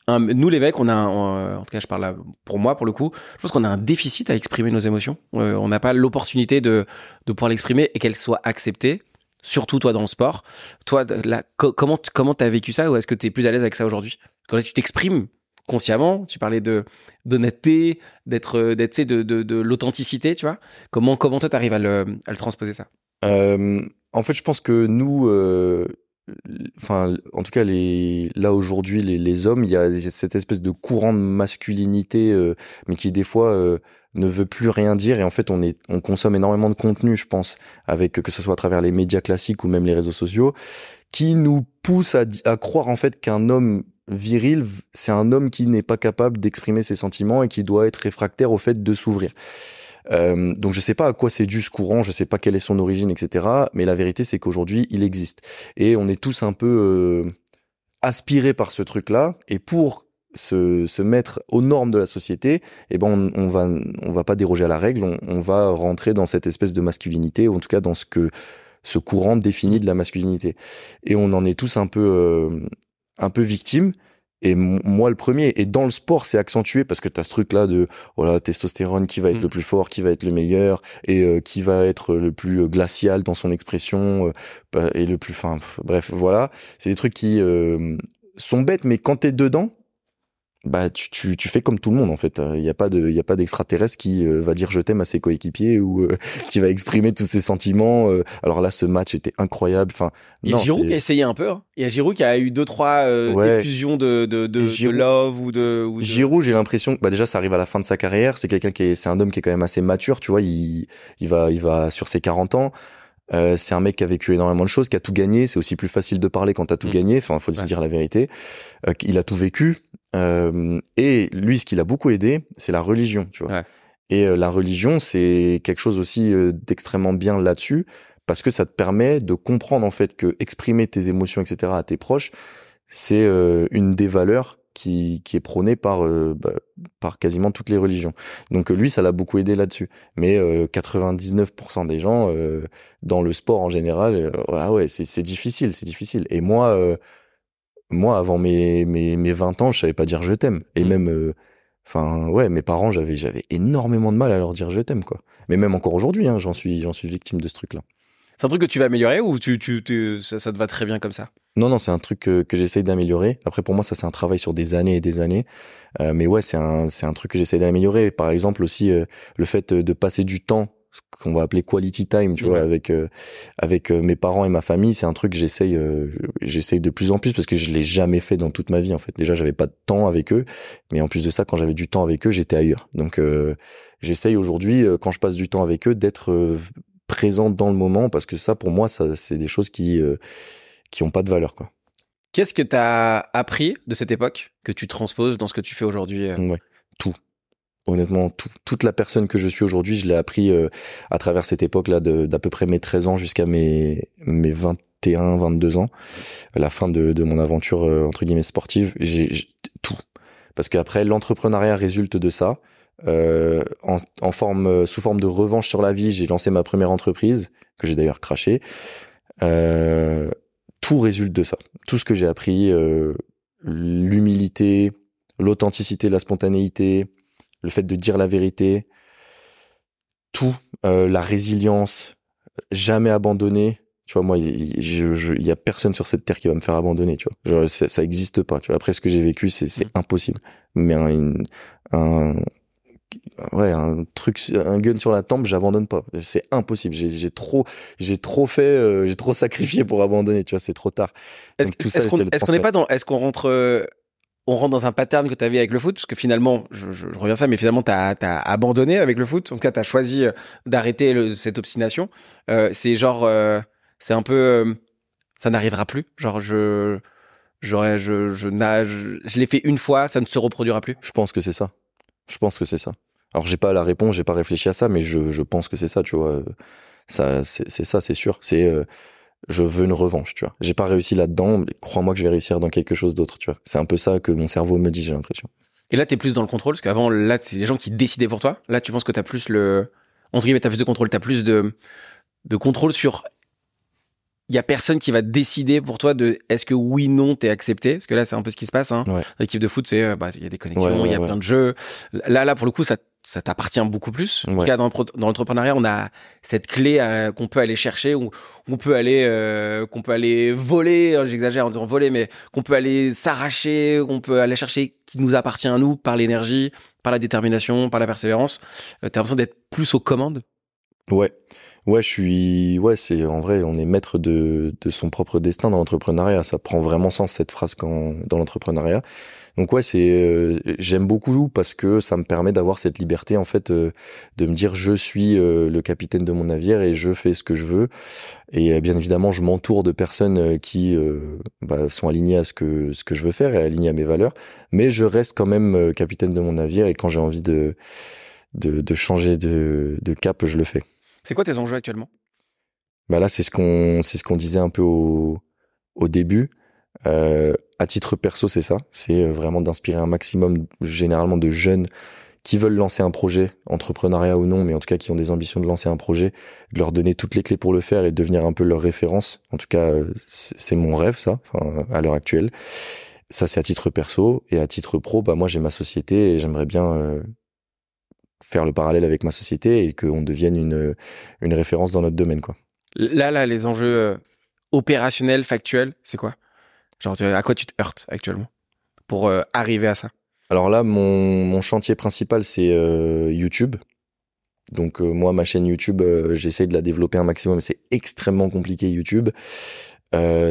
un- nous mecs on a un- euh, en tout cas je parle là pour moi pour le coup je pense qu'on a un déficit à exprimer nos émotions. Euh, on n'a pas l'opportunité de de pouvoir l'exprimer et qu'elle soit acceptée surtout toi dans le sport. Toi, là, co- comment comment t'as vécu ça ou est-ce que tu es plus à l'aise avec ça aujourd'hui? Quand tu t'exprimes consciemment, tu parlais de d'honnêteté, d'être euh, d'être de, de, de l'authenticité, tu vois. Comment comment toi t'arrives à le, à le transposer ça? Euh, en fait, je pense que nous, euh, enfin, en tout cas, les, là aujourd'hui, les, les hommes, il y a cette espèce de courant de masculinité, mais qui des fois ne veut plus rien dire. Et en fait, on est, on consomme énormément de contenu, je pense, avec que ce soit à travers les médias classiques ou même les réseaux sociaux, qui nous pousse à, à croire en fait qu'un homme viril, c'est un homme qui n'est pas capable d'exprimer ses sentiments et qui doit être réfractaire au fait de s'ouvrir. Euh, donc je sais pas à quoi c'est dû ce courant, je sais pas quelle est son origine, etc. Mais la vérité c'est qu'aujourd'hui il existe et on est tous un peu euh, aspirés par ce truc-là. Et pour se, se mettre aux normes de la société, eh ben on, on va on va pas déroger à la règle, on, on va rentrer dans cette espèce de masculinité, ou en tout cas dans ce que ce courant défini de la masculinité. Et on en est tous un peu euh, un peu victimes. Et moi le premier. Et dans le sport, c'est accentué parce que tu as ce truc-là de voilà testostérone qui va être Mm. le plus fort, qui va être le meilleur et euh, qui va être le plus euh, glacial dans son expression euh, et le plus fin. Bref, voilà, c'est des trucs qui euh, sont bêtes, mais quand t'es dedans, bah tu, tu, tu fais comme tout le monde en fait. Il y a pas de il y a pas d'extraterrestre qui euh, va dire je t'aime à ses coéquipiers ou euh, qui va exprimer tous ses sentiments. euh. alors là, ce match était incroyable. Enfin, Il y a Giroud qui a essayé un peu. hein. Il y a Giroud qui a eu deux trois euh, Ouais. effusions de de, de, love ou de, ou de- Giroud, j'ai l'impression que bah déjà ça arrive à la fin de sa carrière. C'est quelqu'un qui est, c'est un homme qui est quand même assez mature, tu vois. Il, il va, il va sur ses 40 ans. Euh, c'est un mec qui a vécu énormément de choses, qui a tout gagné. C'est aussi plus facile de parler quand t'as tout Mm. gagné. Enfin, faut se Ouais. dire la vérité. Euh, il a tout vécu. Euh, et lui, ce qui l'a beaucoup aidé, c'est la religion, tu vois. Ouais. Et euh, la religion, c'est quelque chose aussi euh, d'extrêmement bien là-dessus, parce que ça te permet de comprendre en fait que exprimer tes émotions, etc., à tes proches, c'est euh, une des valeurs qui, qui est prônée par, euh, bah, par quasiment toutes les religions. Donc lui, ça l'a beaucoup aidé là-dessus. Mais euh, 99% des gens euh, dans le sport en général, ah ouais, c'est difficile, c'est difficile. Et moi, euh, moi avant mes, mes, mes 20 ans, je savais pas dire je t'aime. Et Mm. même, euh, enfin ouais, mes parents, j'avais j'avais énormément de mal à leur dire je t'aime quoi. Mais même encore aujourd'hui, hein, j'en suis j'en suis victime de ce truc-là. C'est un truc que tu vas améliorer ou tu tu, tu ça, ça te va très bien comme ça? Non, non, c'est un truc que, que j'essaye d'améliorer. Après, pour moi, ça, c'est un travail sur des années et des années. Euh, mais ouais, c'est un, c'est un truc que j'essaye d'améliorer. Par exemple, aussi, euh, le fait de passer du temps, ce qu'on va appeler quality time, tu vois, avec, euh, avec euh, mes parents et ma famille, c'est un truc que j'essaye, euh, j'essaye de plus en plus parce que je l'ai jamais fait dans toute ma vie, en fait. Déjà, j'avais pas de temps avec eux. Mais en plus de ça, quand j'avais du temps avec eux, j'étais ailleurs. Donc, euh, j'essaye aujourd'hui, euh, quand je passe du temps avec eux, d'être euh, présent dans le moment parce que ça, pour moi, ça, c'est des choses qui, euh, qui ont pas de valeur, quoi. Qu'est-ce que tu as appris de cette époque que tu transposes dans ce que tu fais aujourd'hui Ouais, tout. Honnêtement, tout. toute la personne que je suis aujourd'hui, je l'ai appris euh, à travers cette époque-là d'à peu près mes 13 ans jusqu'à mes, mes 21, 22 ans, la fin de, de mon aventure euh, entre guillemets sportive, j'ai tout. Parce qu'après, l'entrepreneuriat résulte de ça. Euh, en, en forme, euh, sous forme de revanche sur la vie, j'ai lancé ma première entreprise, que j'ai d'ailleurs craché. Euh, tout résulte de ça. Tout ce que j'ai appris, euh, l'humilité, l'authenticité, la spontanéité, le fait de dire la vérité, tout, euh, la résilience, jamais abandonner. Tu vois, moi, il y, a personne sur cette terre qui va me faire abandonner. Tu vois, Genre, ça, ça existe pas. Tu vois, après ce que j'ai vécu, c'est c'est Mm. impossible. Mais un, un, ouais, un truc, un gun sur la tempe, j'abandonne pas. C'est impossible. J'ai j'ai trop, j'ai trop fait, euh, j'ai trop sacrifié pour abandonner. Tu vois, c'est trop tard. Est-ce qu'on transmettre. pas dans est-ce qu'on rentre euh, on rentre dans un pattern que tu avais avec le foot parce que finalement je, reviens à ça mais finalement tu as, abandonné avec le foot en tout cas tu as choisi euh, d'arrêter cette obstination Euh, c'est genre euh, c'est un peu ça n'arrivera plus genre je je je, n'a- je, l'ai fait une fois ça ne se reproduira plus Je pense que c'est ça. Je pense que c'est ça. Alors j'ai pas la réponse, j'ai pas réfléchi à ça, mais je, pense que c'est ça, tu vois. Ça, c'est ça, c'est sûr. C'est je veux une revanche, tu vois. J'ai pas réussi là-dedans, mais crois-moi que je vais réussir dans quelque chose d'autre, tu vois. C'est un peu ça que mon cerveau me dit, j'ai l'impression. Et là, t'es plus dans le contrôle, parce qu'avant, là, c'est des gens qui décidaient pour toi. Là, tu penses que t'as plus le, entre guillemets, t'as plus de contrôle, t'as plus de, de contrôle sur, il y a personne qui va décider pour toi de est-ce que oui, non, t'es accepté? Parce que là, c'est un peu ce qui se passe, hein. Ouais. L'équipe de foot, c'est, euh, bah, il y a des connexions, il Ouais, ouais, y a plein de jeux. Là, là, pour le coup, ça, ça t'appartient beaucoup plus. En tout cas, dans, l'entrepreneuriat, on a cette clé euh, qu'on peut aller chercher, ou on peut aller, euh, qu'on peut aller voler. euh, J'exagère en disant voler, mais qu'on peut aller s'arracher, qu'on peut aller chercher qui nous appartient à nous par l'énergie, par la détermination, par la persévérance. Euh, T'as l'impression d'être plus aux commandes? Ouais. Ouais, je suis. Ouais, c'est en vrai, on est maître de, de son propre destin dans l'entrepreneuriat. Ça prend vraiment sens cette phrase quand dans l'entrepreneuriat. Donc ouais, c'est. euh, J'aime beaucoup parce que ça me permet d'avoir cette liberté en fait euh, de me dire je suis euh, le capitaine de mon navire et je fais ce que je veux. Et bien évidemment, je m'entoure de personnes qui bah, sont alignées à ce que ce que je veux faire et alignées à mes valeurs. Mais je reste quand même capitaine de mon navire et quand j'ai envie de de, de changer de, de cap, je le fais. C'est quoi tes enjeux actuellement? Bah là, c'est ce qu'on c'est ce qu'on disait un peu au, au début. Euh, à titre perso, c'est ça. C'est euh, vraiment d'inspirer un maximum, généralement, de jeunes qui veulent lancer un projet, entrepreneuriat ou non, mais en tout cas qui ont des ambitions de lancer un projet, de leur donner toutes les clés pour le faire et de devenir un peu leur référence. En tout cas, euh, c'est mon rêve, ça, enfin, à l'heure actuelle. Ça, c'est à titre perso. Et à titre pro, bah, moi, j'ai ma société et j'aimerais bien euh, faire le parallèle avec ma société et qu'on devienne une, une référence dans notre domaine, quoi. Là, là, les enjeux opérationnels, factuels, c'est quoi? Genre, à quoi tu te heurtes actuellement pour euh, arriver à ça? Alors là, mon, mon chantier principal, c'est euh, YouTube. Donc euh, moi, ma chaîne YouTube, j'essaye de la développer un maximum, c'est extrêmement compliqué YouTube.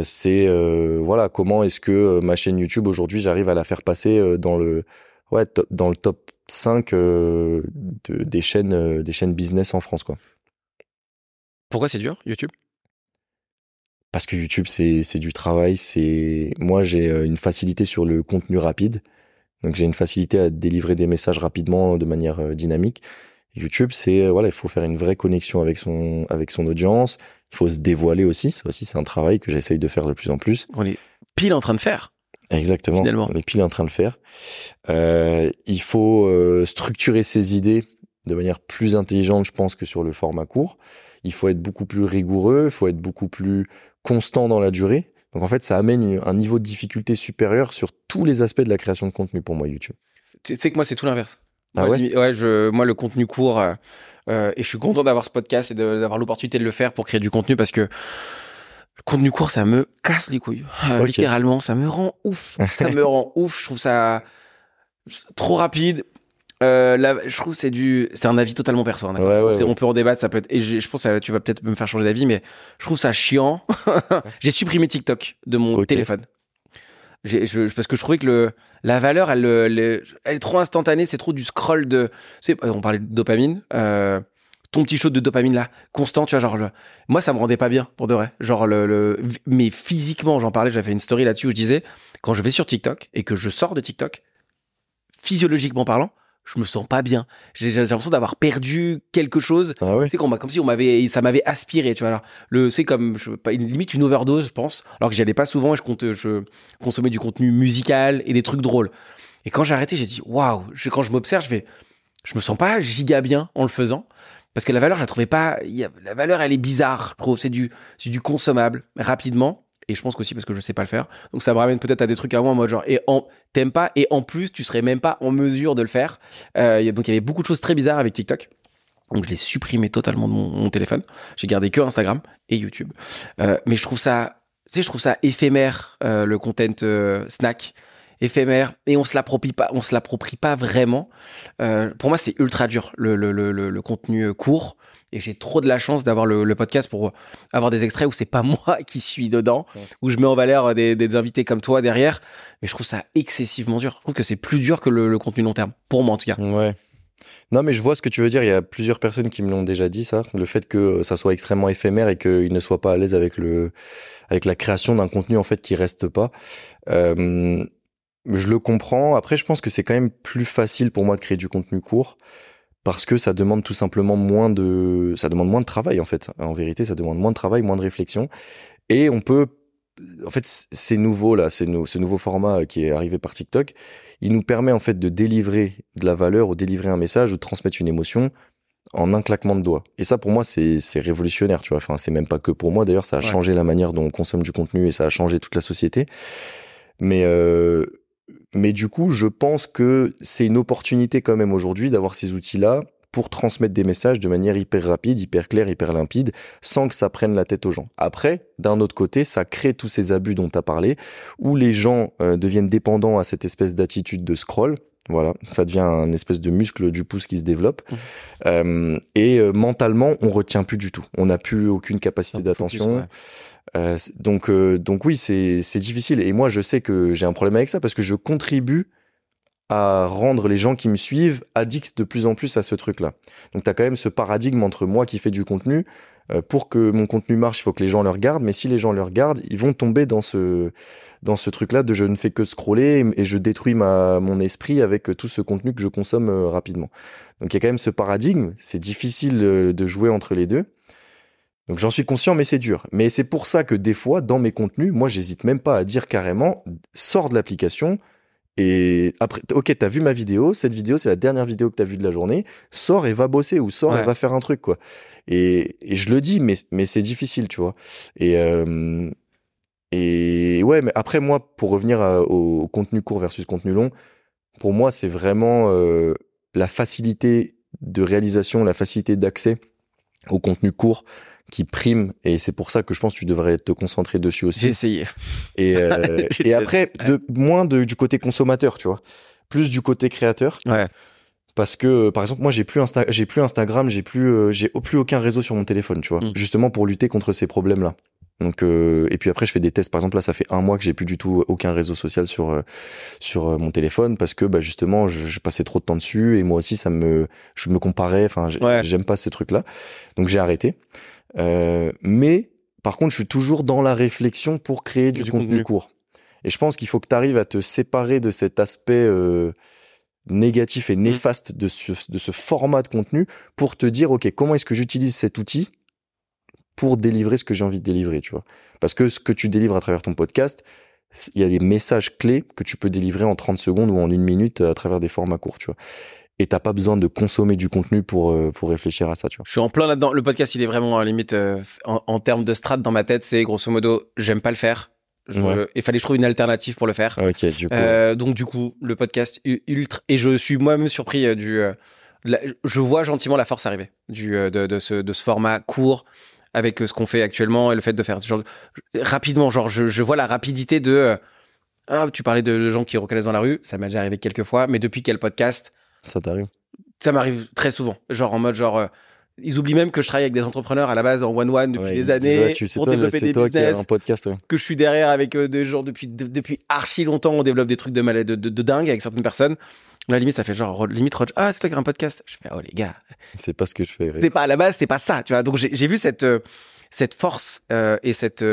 C'est voilà, comment est-ce que ma chaîne YouTube aujourd'hui, j'arrive à la faire passer dans le ouais top- dans le top 5 euh, de- des chaînes des chaînes business en France quoi. Pourquoi c'est dur, YouTube? Parce que YouTube, c'est c'est du travail. C'est moi, j'ai euh, une facilité sur le contenu rapide. Donc j'ai une facilité à délivrer des messages rapidement de manière euh, dynamique. YouTube, c'est euh, voilà, il faut faire une vraie connexion avec son avec son audience. Il faut se dévoiler aussi. Ça aussi, c'est un travail que j'essaye de faire de plus en plus. On est pile en train de faire. Exactement. Finalement. On est pile en train de faire. Euh, il faut euh, structurer ses idées de manière plus intelligente, je pense, que sur le format court. Il faut être beaucoup plus rigoureux, il faut être beaucoup plus constant dans la durée. Donc en fait, ça amène un niveau de difficulté supérieur sur tous les aspects de la création de contenu pour moi YouTube. Tu sais que moi, c'est tout l'inverse. Ah Moi, ouais ouais je, moi, le contenu court, euh, euh, et je suis content d'avoir ce podcast et d'avoir l'opportunité de le faire pour créer du contenu parce que le contenu court, ça me casse les couilles. Euh. Littéralement, ça me rend ouf. Ça me rend ouf. Je trouve ça trop rapide. Euh, là, je trouve c'est du, c'est un avis totalement perso. hein, Ouais, ouais, ouais. On peut en débattre, ça peut être, et je, je pense que tu vas peut-être me faire changer d'avis, mais je trouve ça chiant. J'ai supprimé TikTok de mon Ok. téléphone. Je- parce que je trouvais que le, la valeur, elle, euh, le- elle est trop instantanée, c'est trop du scroll de. Tu sais, on parlait de dopamine. euh, ton petit shot de dopamine là, constant, tu vois, genre, le, moi ça me rendait pas bien pour de vrai. Genre, le, le- mais physiquement, j'en parlais, j'avais fait une story là-dessus où je disais, quand je vais sur TikTok et que je sors de TikTok, physiologiquement parlant, je me sens pas bien. J'ai l'impression d'avoir perdu quelque chose Ah ouais qu'on m'a- comme si on m'avait, ça m'avait aspiré, tu vois. Alors, le, c'est comme, je, limite une overdose, je pense. Alors que j'y allais pas souvent et je, compte, je consommais du contenu musical et des trucs drôles. Et quand j'ai arrêté, j'ai dit, waouh, quand je m'observe, je fais, je me sens pas giga bien en le faisant. Parce que la valeur, je la trouvais pas, la valeur, elle est bizarre, je trouve. C'est du, c'est du consommable rapidement. Et je pense qu'aussi parce que je sais pas le faire. Donc ça me ramène peut-être à des trucs à moi en mode genre, et en, t'aimes pas, et en plus, tu serais même pas en mesure de le faire. Euh, donc il y avait beaucoup de choses très bizarres avec TikTok. Donc je l'ai supprimé totalement de mon, téléphone. J'ai gardé que Instagram et YouTube. Euh, mais je trouve ça, tu sais, je trouve ça éphémère euh, le content snack, éphémère et on se l'approprie pas, on se l'approprie pas vraiment. Pour moi, c'est ultra dur le, contenu court. Et j'ai trop de la chance d'avoir le, le podcast pour avoir des extraits où c'est pas moi qui suis dedans, Ouais. où je mets en valeur des, des invités comme toi derrière. Mais je trouve ça excessivement dur. Je trouve que c'est plus dur que le, le contenu long terme, pour moi en tout cas. Ouais. Non, mais je vois ce que tu veux dire. Il y a plusieurs personnes qui me l'ont déjà dit, ça. Le fait que ça soit extrêmement éphémère et qu'ils ne soient pas à l'aise avec le, avec la création d'un contenu, en fait, qui reste pas. Euh, je le comprends. Après, je pense que c'est quand même plus facile pour moi de créer du contenu court parce que ça demande tout simplement moins de, ça demande moins de travail, en fait. En vérité, ça demande moins de travail, moins de réflexion. Et on peut, en fait, c'est nouveau là, c'est ce nouveau format qui est arrivé par TikTok, il nous permet en fait de délivrer de la valeur ou délivrer un message ou de transmettre une émotion en un claquement de doigts. Et ça, pour moi, c'est révolutionnaire, tu vois. Enfin, c'est même pas que pour moi. D'ailleurs, ça a changé la manière dont on consomme du contenu et ça a changé toute la société. Mais euh, mais du coup, je pense que c'est une opportunité quand même aujourd'hui d'avoir ces outils-là pour transmettre des messages de manière hyper rapide, hyper claire, hyper limpide, sans que ça prenne la tête aux gens. Après, d'un autre côté, ça crée tous ces abus dont tu as parlé, où les gens euh, deviennent dépendants à cette espèce d'attitude de scroll. Voilà, ça devient un espèce de muscle du pouce qui se développe. Mmh. Euh, et euh, mentalement, on retient plus du tout. On n'a plus aucune capacité d'attention. Euh, donc, donc oui, c'est difficile. Et moi, je sais que j'ai un problème avec ça parce que je contribue à rendre les gens qui me suivent addicts de plus en plus à ce truc-là. Donc tu as quand même ce paradigme entre moi qui fais du contenu. Pour que mon contenu marche, il faut que les gens le regardent. Mais si les gens le regardent, ils vont tomber dans ce dans ce truc-là de je ne fais que scroller et je détruis ma mon esprit avec tout ce contenu que je consomme rapidement. Donc il y a quand même ce paradigme. C'est difficile de jouer entre les deux. Donc j'en suis conscient, mais c'est dur. Mais c'est pour ça que des fois, dans mes contenus, moi, j'hésite même pas à dire carrément, sors de l'application. Et après, ok, t'as vu ma vidéo, cette vidéo, c'est la dernière vidéo que t'as vue de la journée, sors et va bosser, ou sors et va faire un truc, quoi. Et, et je le dis, mais, mais c'est difficile, tu vois. Et, euh, et ouais, mais après, moi, pour revenir au, contenu court versus contenu long, pour moi, c'est vraiment euh, la facilité de réalisation, la facilité d'accès au contenu court qui prime et c'est pour ça que je pense que tu devrais te concentrer dessus aussi. J'ai essayé. Et, euh, et après, de, moins de, du côté consommateur, tu vois, plus du côté créateur. Ouais. Parce que, par exemple, moi, j'ai plus Insta j'ai plus Instagram, j'ai plus, euh, j'ai plus aucun réseau sur mon téléphone, tu vois, mm. justement pour lutter contre ces problèmes-là. Donc euh, et puis après je fais des tests. Par exemple là ça fait un mois que j'ai plus du tout aucun réseau social sur euh, sur euh, mon téléphone parce que bah, justement je, je, passais trop de temps dessus et moi aussi ça me je me comparais. Enfin j'aime pas ces trucs là. Donc j'ai arrêté. Euh, mais par contre, je suis toujours dans la réflexion pour créer du, contenu, court. Et je pense qu'il faut que tu arrives à te séparer de cet aspect euh, négatif et mmh. néfaste de, ce, de ce format de contenu pour te dire, OK, comment est-ce que j'utilise cet outil pour délivrer ce que j'ai envie de délivrer, tu vois. Parce que ce que tu délivres à travers ton podcast, il y a des messages clés que tu peux délivrer en 30 secondes ou en une minute à travers des formats courts, tu vois et t'as pas besoin de consommer du contenu pour euh, pour réfléchir à ça, tu vois. Je suis en plein là-dedans. Le podcast, il est vraiment à limite euh, en, termes de strat dans ma tête, c'est grosso modo, j'aime pas le faire. Il fallait que je trouve une alternative pour le faire. Ok, du coup. Euh, donc du coup, le podcast ultra et je suis moi-même surpris euh, du. je vois gentiment la force arriver du de, de, ce de ce format court avec ce qu'on fait actuellement et le fait de faire genre, rapidement. Genre, je, je vois la rapidité de. Ah, tu parlais de gens qui reconnaissent dans la rue, ça m'a déjà arrivé quelques fois, mais depuis quel podcast? Ça t'arrive? Ça m'arrive très souvent. Genre en mode genre. Euh, ils oublient même que je travaille avec des entrepreneurs à la base en one-one depuis des années pour développer des business. podcast, Que je suis derrière avec euh, des gens depuis, depuis archi longtemps. On développe des trucs de, malade, de, de, dingue avec certaines personnes. La limite, ça fait genre, limite, ah, c'est toi qui as un podcast. Je fais, oh les gars. C'est pas ce que je fais. C'est pas à la base, c'est pas ça, tu vois. Donc j'ai vu cette, euh, cette force et cette.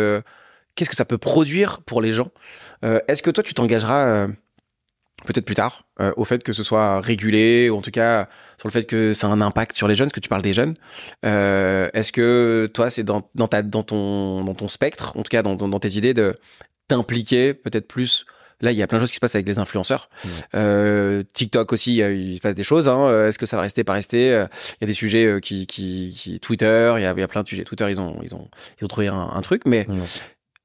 Qu'est-ce que ça peut produire pour les gens Est-ce que toi, tu t'engageras peut-être plus tard, euh, au fait que ce soit régulé, ou en tout cas sur le fait que ça a un impact sur les jeunes, parce que tu parles des jeunes. Euh, Est-ce que toi, c'est dans, dans, ta, dans, ton, dans ton spectre, en tout cas dans, dans, tes idées, de t'impliquer peut-être plus Là, il y a plein de choses qui se passent avec les influenceurs. Euh, TikTok aussi, il se passe des choses. Hein. Est-ce que ça va rester, pas rester? Il y a des sujets qui, qui, qui Twitter, il y, a, il y, a, plein de sujets. Twitter, ils ont, ils ont, ils ont trouvé un, un truc, mais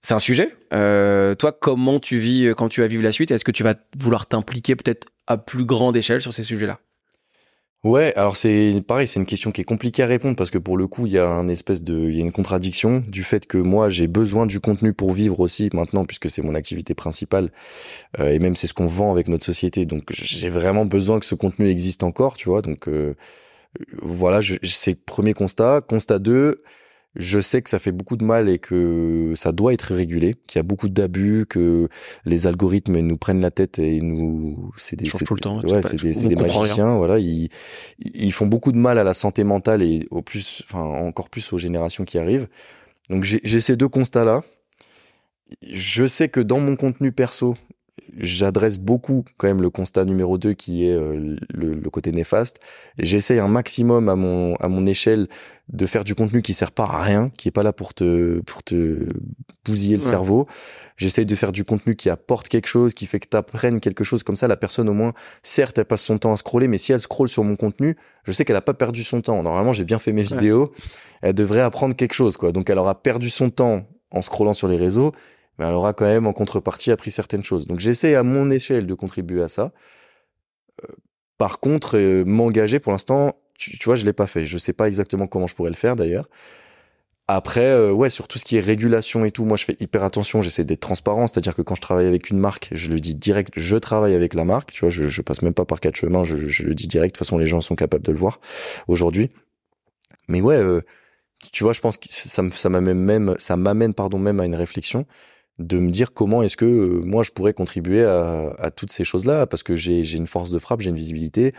c'est un sujet. Euh, toi, comment tu vis euh, quand tu vas vivre la suite Est-ce que tu vas vouloir t'impliquer peut-être à plus grande échelle sur ces sujets-là? Ouais, alors c'est pareil, c'est une question qui est compliquée à répondre parce que pour le coup, il y a un espèce de, il y a une contradiction du fait que moi j'ai besoin du contenu pour vivre aussi maintenant puisque c'est mon activité principale euh, et même c'est ce qu'on vend avec notre société. Donc j'ai vraiment besoin que ce contenu existe encore, tu vois. Donc euh, voilà, c'est premier constat. Constat 2, je sais que ça fait beaucoup de mal et que ça doit être régulé, qu'il y a beaucoup d'abus, que les algorithmes nous prennent la tête et nous, c'est des, tout le temps, ouais, c'est des, des magiciens, voilà, ils, ils font beaucoup de mal à la santé mentale et au plus, enfin encore plus aux générations qui arrivent. Donc j'ai ces deux constats là. Je sais que dans mon contenu perso, j'adresse beaucoup quand même le constat numéro 2 qui est euh, le, le, côté néfaste. J'essaye un maximum à mon à mon échelle de faire du contenu qui sert pas à rien, qui est pas là pour te pour te bousiller le cerveau. J'essaye de faire du contenu qui apporte quelque chose, qui fait que tu apprennes quelque chose comme ça. La personne au moins, certes, elle passe son temps à scroller, mais si elle scrolle sur mon contenu, je sais qu'elle a pas perdu son temps. Normalement, j'ai bien fait mes vidéos. Elle devrait apprendre quelque chose, quoi. Donc, elle aura perdu son temps en scrollant sur les réseaux, mais elle aura quand même en contrepartie appris certaines choses. Donc, j'essaie à mon échelle de contribuer à ça. Euh, par contre, euh, m'engager pour l'instant, tu, vois, je l'ai pas fait. Je sais pas exactement comment je pourrais le faire d'ailleurs. Après, euh, ouais, sur tout ce qui est régulation et tout, moi je fais hyper attention, j'essaie d'être transparent, c'est-à-dire que quand je travaille avec une marque, je le dis direct, je travaille avec la marque, tu vois, je, je passe même pas par quatre chemins, je, je, le dis direct, de toute façon les gens sont capables de le voir aujourd'hui. Mais ouais, euh, tu vois, je pense que ça, m'amène même, ça m'amène pardon même à une réflexion de me dire comment est-ce que euh, moi je pourrais contribuer à, à toutes ces choses-là, parce que j'ai une force de frappe, j'ai une visibilité,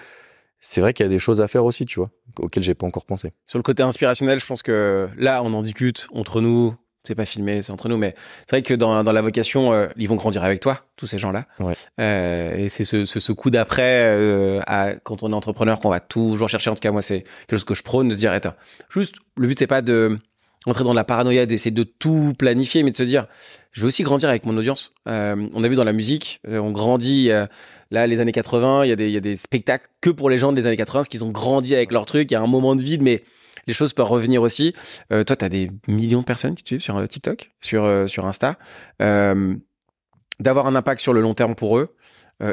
c'est vrai qu'il y a des choses à faire aussi, tu vois, auxquelles j'ai pas encore pensé. Sur le côté inspirationnel, je pense que là, on en discute entre nous. C'est pas filmé, c'est entre nous, mais c'est vrai que dans, dans la vocation, euh, ils vont grandir avec toi, tous ces gens-là. Ouais. Euh, et c'est ce, ce, ce, coup d'après, euh, quand on est entrepreneur, qu'on va toujours chercher. En tout cas, moi, c'est quelque chose que je prône de se dire, attends, juste, le but, c'est pas de entrer dans la paranoïa, d'essayer de tout planifier, mais de se dire, je veux aussi grandir avec mon audience. Euh, on a vu dans la musique, euh, on grandit. Euh, là, les années 80, il y, a des, y a des spectacles que pour les gens des années 80, parce qu'ils ont grandi avec leur truc. Il y a un moment de vide, mais les choses peuvent revenir aussi. toi, tu as des millions de personnes qui suivent sur TikTok, sur, sur Insta. D'avoir un impact sur le long terme pour eux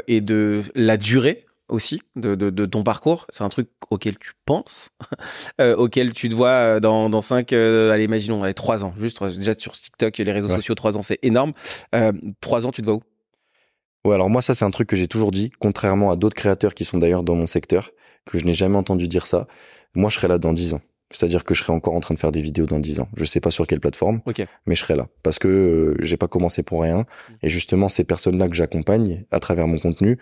et de la durée aussi de, de, de ton parcours C'est un truc auquel tu penses, euh, auquel tu te vois euh, dans, dans 5, euh, allez, imaginons, allez, 3 ans, juste déjà sur TikTok et les réseaux sociaux, 3 ans, c'est énorme. Euh, 3 ans, tu te vois où? Ouais, alors moi, ça, c'est un truc que j'ai toujours dit, contrairement à d'autres créateurs qui sont d'ailleurs dans mon secteur, que je n'ai jamais entendu dire ça. Moi, je serai là dans 10 ans. C'est-à-dire que je serai encore en train de faire des vidéos dans 10 ans. Je sais pas sur quelle plateforme, okay. mais je serai là. Parce que euh, j'ai pas commencé pour rien. Mmh. Et justement, ces personnes-là que j'accompagne à travers mon contenu,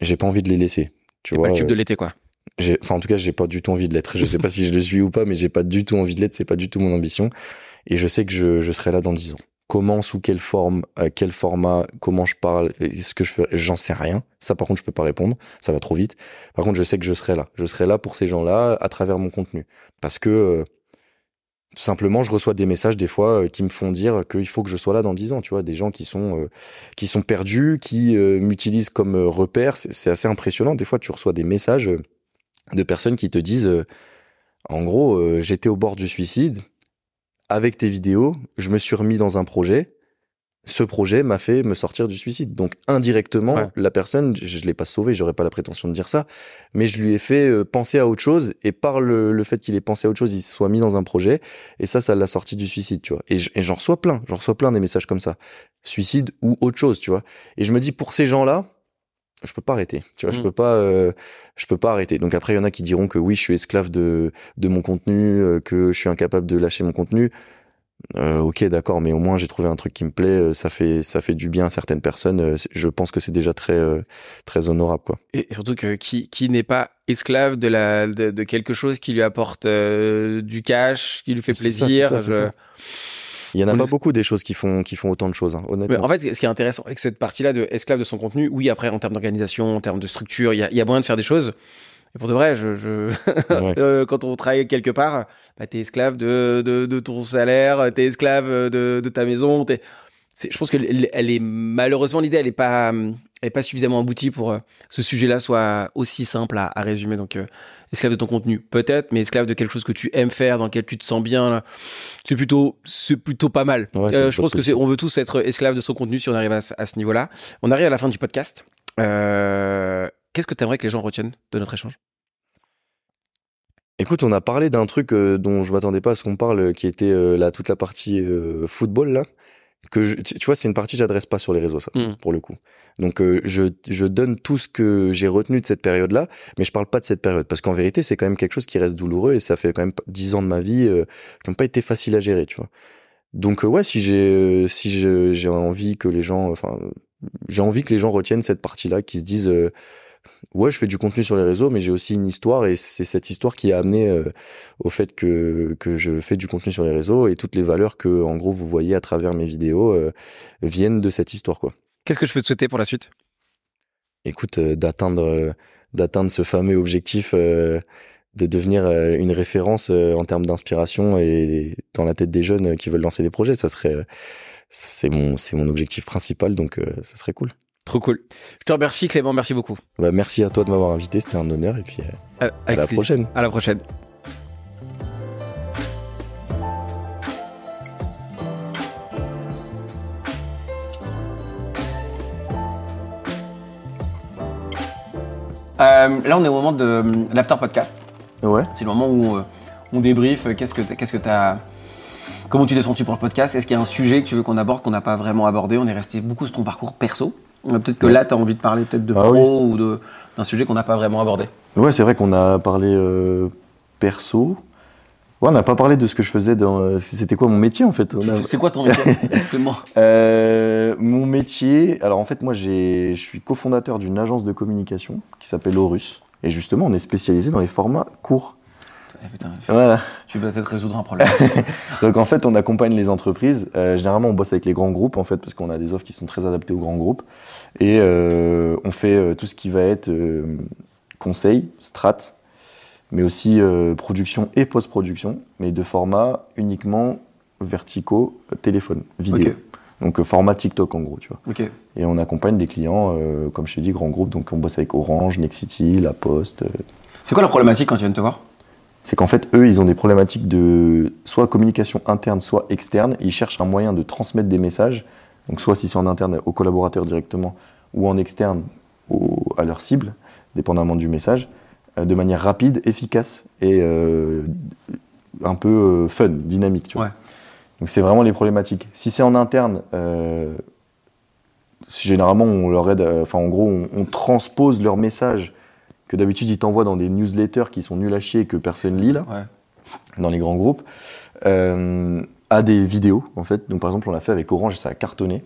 j'ai pas envie de les laisser. Tu vois, pas le tube de l'été, quoi. Enfin, en tout cas, j'ai pas du tout envie de l'être. Je sais pas si je le suis ou pas, mais j'ai pas du tout envie de l'être. C'est pas du tout mon ambition. Et je sais que je, je serai là dans dix ans. Comment, sous quelle forme, à quel format, comment je parle, ce que je fais, j'en sais rien. Ça, par contre, je peux pas répondre. Ça va trop vite. Par contre, je sais que je serai là. Je serai là pour ces gens-là à travers mon contenu. Parce que, euh, simplement, je reçois des messages des fois euh, qui me font dire qu'il faut que je sois là dans 10 ans. Tu vois, des gens qui sont euh, qui sont perdus, qui euh, m'utilisent comme repère. C'est assez impressionnant. Des fois, tu reçois des messages de personnes qui te disent, en gros, j'étais au bord du suicide. Avec tes vidéos, je me suis remis dans un projet. Ce projet m'a fait me sortir du suicide. Donc indirectement, Ouais. la personne, je, je l'ai pas sauvé, j'aurais pas la prétention de dire ça, mais je lui ai fait euh, penser à autre chose et par le, le fait qu'il ait pensé à autre chose, il se soit mis dans un projet et ça, ça l'a sorti du suicide, tu vois. Et j'en reçois plein, j'en reçois plein des messages comme ça, suicide ou autre chose, tu vois. Et je me dis pour ces gens-là, je peux pas arrêter, tu vois, je Mm. peux pas, euh, je peux pas arrêter. Donc après, il y en a qui diront que oui, je suis esclave de de mon contenu, euh, que je suis incapable de lâcher mon contenu. Euh, ok, d'accord, mais au moins j'ai trouvé un truc qui me plaît. euh, Ça fait ça fait du bien à certaines personnes. euh, Je pense que c'est déjà très très honorable, quoi. Et surtout que qui, qui n'est pas esclave de, la, de, de quelque chose qui lui apporte euh, du cash, qui lui fait plaisir. ça, ça. Il y en a On pas est- beaucoup des choses qui font qui font autant de choses, hein, honnêtement. en fait, ce qui est intéressant avec cette partie-là de esclave de son contenu, oui, après, en termes d'organisation, en termes de structure, il y a, il y a moyen de faire des choses. Et pour de vrai, je, je... Ouais. euh, quand on travaille quelque part, bah, t'es esclave de, de, de ton salaire, t'es esclave de, de ta maison. T'es... C'est, je pense que elle est malheureusement l'idée, elle est pas, elle est pas suffisamment aboutie pour euh, ce sujet-là soit aussi simple à, à résumer. Donc, euh, esclave de ton contenu, peut-être, mais esclave de quelque chose que tu aimes faire, dans lequel tu te sens bien, là, c'est plutôt, c'est plutôt pas mal. Ouais, Euh, je pense que c'est, on veut tous être esclave de son contenu si on arrive à, ce- à ce niveau-là. On arrive à la fin du podcast. Euh, qu'est-ce que tu aimerais que les gens retiennent de notre échange? Écoute, on a parlé d'un truc euh, dont je m'attendais pas à ce qu'on parle, euh, qui était euh, là toute la partie euh, football là. Que je- tu vois, c'est une partie que j'adresse pas sur les réseaux, ça, Mm. pour le coup. Donc je je donne tout ce que j'ai retenu de cette période-là, mais je parle pas de cette période parce qu'en vérité, c'est quand même quelque chose qui reste douloureux et ça fait quand même dix ans de ma vie qui n'ont pas été faciles à gérer, tu vois. Donc ouais, si j'ai si j'ai envie que les gens, enfin, j'ai envie que les gens retiennent cette partie-là, qui se disent ouais, je fais du contenu sur les réseaux, mais j'ai aussi une histoire et c'est cette histoire qui a amené euh, au fait que que je fais du contenu sur les réseaux et toutes les valeurs que en gros vous voyez à travers mes vidéos euh, viennent de cette histoire quoi. Qu'est-ce que je peux te souhaiter pour la suite? Écoute, d'atteindre d'atteindre ce fameux objectif de devenir une référence en termes d'inspiration et dans la tête des jeunes qui veulent lancer des projets. Ça serait, c'est mon, c'est mon objectif principal, donc ça serait cool. Trop cool. Je te remercie Clément, merci beaucoup. Bah, merci à toi de m'avoir invité, c'était un honneur et puis à la prochaine. À la prochaine. Euh, là, on est au moment de l'after podcast. Ouais. C'est le moment où euh, on débrief. Qu'est-ce que qu'est-ce que t'as Comment tu t'es senti pour le podcast? Est-ce qu'il y a un sujet que tu veux qu'on aborde qu'on n'a pas vraiment abordé? On est resté beaucoup sur ton parcours perso. Peut-être que là, tu as envie de parler peut-être de ah pro ou d'un sujet qu'on n'a pas vraiment abordé. Ouais, c'est vrai qu'on a parlé euh, perso. Ouais, on n'a pas parlé de ce que je faisais dans. C'était quoi mon métier en fait? C'est quoi ton métier euh, Mon métier. Alors en fait, moi, je suis cofondateur d'une agence de communication qui s'appelle Horus. Et justement, on est spécialisé dans les formats courts. Putain, voilà. Tu peux peut-être résoudre un problème. Donc en fait, on accompagne les entreprises. Euh, généralement, on bosse avec les grands groupes en fait, parce qu'on a des offres qui sont très adaptées aux grands groupes. Et euh, on fait euh, tout ce qui va être conseil, strat, mais aussi production et post-production, mais de format uniquement verticaux, téléphone, vidéo. Donc format TikTok en gros, tu vois. Et on accompagne des clients, comme je t'ai dit, grands groupes, donc on bosse avec Orange, Nexity, La Poste. C'est quoi la problématique quand tu viens de te voir? C'est qu'en fait, eux, ils ont des problématiques de soit communication interne, soit externe. Ils cherchent un moyen de transmettre des messages, donc soit si c'est en interne aux collaborateurs directement, ou en externe à leur cible, dépendamment du message. Euh, de manière rapide, efficace et euh, un peu euh, fun, dynamique. Tu vois. Donc c'est vraiment les problématiques. Si c'est en interne, généralement on leur aide, enfin en gros on, transpose leur message que d'habitude ils t'envoient dans des newsletters qui sont nuls à chier et que personne lit là, dans les grands groupes, à des vidéos en fait. Donc par exemple on l'a fait avec Orange et ça a cartonné.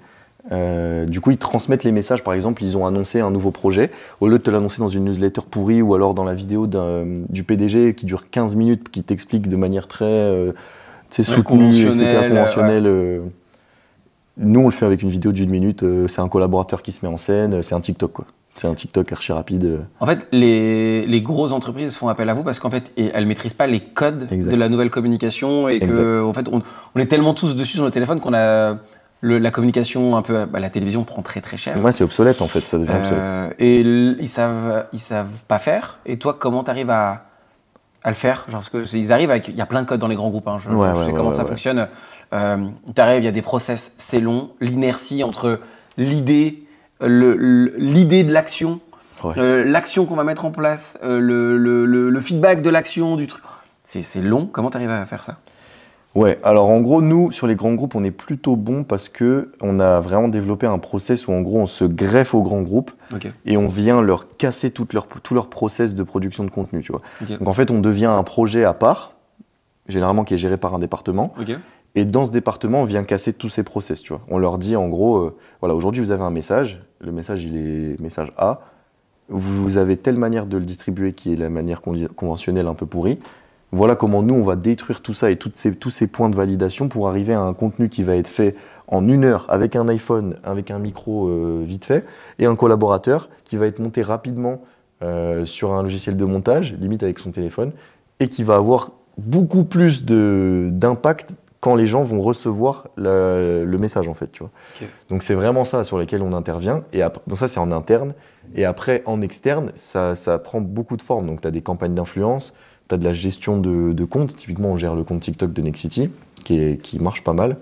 Euh, du coup, ils transmettent les messages. Par exemple, ils ont annoncé un nouveau projet. Au lieu de te l'annoncer dans une newsletter pourrie ou alors dans la vidéo du PDG qui dure 15 minutes, qui t'explique de manière très euh, soutenue, etc., conventionnelle. Euh, nous, on le fait avec une vidéo d'une minute. c'est un collaborateur qui se met en scène. C'est un TikTok, quoi. C'est un TikTok archi rapide. En fait, les, les, grosses entreprises font appel à vous parce qu'en fait, elles maîtrisent pas les codes de la nouvelle communication et que, en fait, on, on, est tellement tous dessus sur le téléphone qu'on a la communication un peu, bah, la télévision prend très très cher. Ouais, c'est obsolète en fait, ça devient obsolète. Euh, et ils savent, ils savent pas faire. Et toi, comment tu arrives à, à, le faire? Genre, parce que ils arrivent avec, il y a plein de codes dans les grands groupes. Hein, je, sais comment ça fonctionne. Euh, tu arrives, il y a des process, c'est long. L'inertie entre l'idée, l'idée de l'action, euh, l'action qu'on va mettre en place, euh, le, le, feedback de l'action du truc. C'est long. Comment tu arrives à faire ça? Ouais, alors en gros, nous, sur les grands groupes, on est plutôt bon parce que on a vraiment développé un process où en gros, on se greffe aux grands groupes et on vient leur casser tout leur, tout leur process de production de contenu, tu vois. Donc en fait, on devient un projet à part, généralement qui est géré par un département. Et dans ce département, on vient casser tous ces process, tu vois. On leur dit en gros, euh, voilà, aujourd'hui vous avez un message, le message il est message A, vous avez telle manière de le distribuer qui est la manière conventionnelle un peu pourrie. Voilà comment nous, on va détruire tout ça et ces, tous ces points de validation pour arriver à un contenu qui va être fait en une heure avec un iPhone, avec un micro euh, vite fait, et un collaborateur qui va être monté rapidement euh, sur un logiciel de montage, limite avec son téléphone, et qui va avoir beaucoup plus d'impact quand les gens vont recevoir le, message en fait. Tu vois. Donc c'est vraiment ça sur lequel on intervient. Et après, donc ça c'est en interne. Et après en externe, ça, ça prend beaucoup de formes. Donc tu as des campagnes d'influence, tu as de la gestion de, de compte. Typiquement, on gère le compte TikTok de Nexity, qui, qui marche pas mal.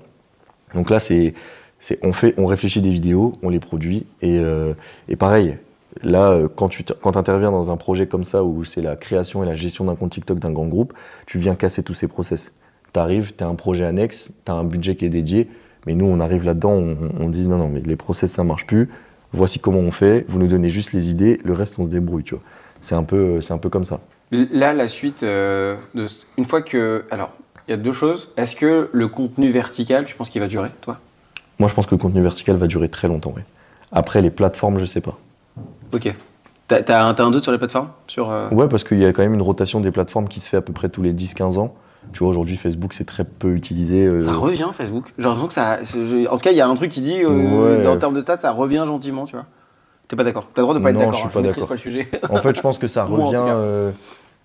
Donc là, c'est, on, fait, on réfléchit des vidéos, on les produit. Et, euh, et pareil, là, euh, quand tu quand interviens dans un projet comme ça, où c'est la création et la gestion d'un compte TikTok d'un grand groupe, tu viens casser tous ces process. Tu arrives, tu as un projet annexe, tu as un budget qui est dédié. Mais nous, on arrive là-dedans, on, on, dit non, non, mais les process, ça marche plus. Voici comment on fait. Vous nous donnez juste les idées, le reste, on se débrouille. Tu vois. C'est un peu, c'est un peu comme ça. Là, la suite, euh, de, une fois que. Alors, il y a deux choses. Est-ce que le contenu vertical, tu penses qu'il va durer, toi? Moi, je pense que le contenu vertical va durer très longtemps, oui. Après, les plateformes, je sais pas. Ok. T'as as un, doute sur les plateformes? Sur, euh Ouais, parce qu'il y a quand même une rotation des plateformes qui se fait à peu près tous les 10-15 ans. Tu vois, aujourd'hui, Facebook, c'est très peu utilisé. euh, Ça revient Facebook. J'ai l'impression que ça. En tout cas, il y a un truc qui dit, euh, Ouais. en termes de stats, ça revient gentiment, tu vois. T'es pas d'accord T'as le droit de pas être Non, d'accord. je suis hein, pas d'accord. pas le sujet. En fait, je pense que ça revient, euh,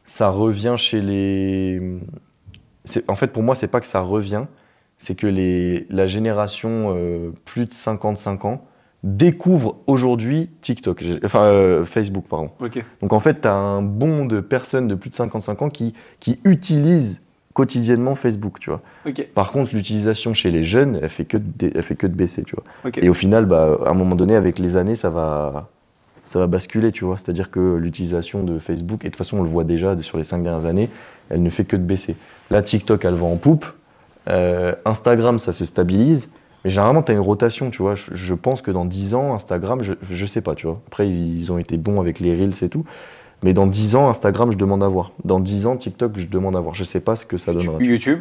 ça revient chez les. En fait, pour moi, c'est pas que ça revient, c'est que les... la génération euh, plus de 55 ans découvre aujourd'hui TikTok, enfin euh, Facebook, pardon. ok. Donc en fait, tu as un bond de personnes de plus de 55 ans qui, qui utilisent quotidiennement Facebook, tu vois. Par contre, l'utilisation chez les jeunes, elle fait que de, elle fait que de baisser, tu vois. Et au final, bah, à un moment donné, avec les années, ça va, ça va basculer, tu vois. C'est-à-dire que l'utilisation de Facebook, et de toute façon, on le voit déjà sur les cinq dernières années, elle ne fait que de baisser. Là, TikTok, elle va en poupe. Euh, Instagram, ça se stabilise. Mais généralement, tu as une rotation, tu vois. Je, je pense que dans 10 ans, Instagram, je, je sais pas, tu vois. Après, ils ont été bons avec les Reels et tout. Mais dans 10 ans, Instagram, je demande à voir. Dans 10 ans, TikTok, je demande à voir. Je sais pas ce que ça donnera. YouTube?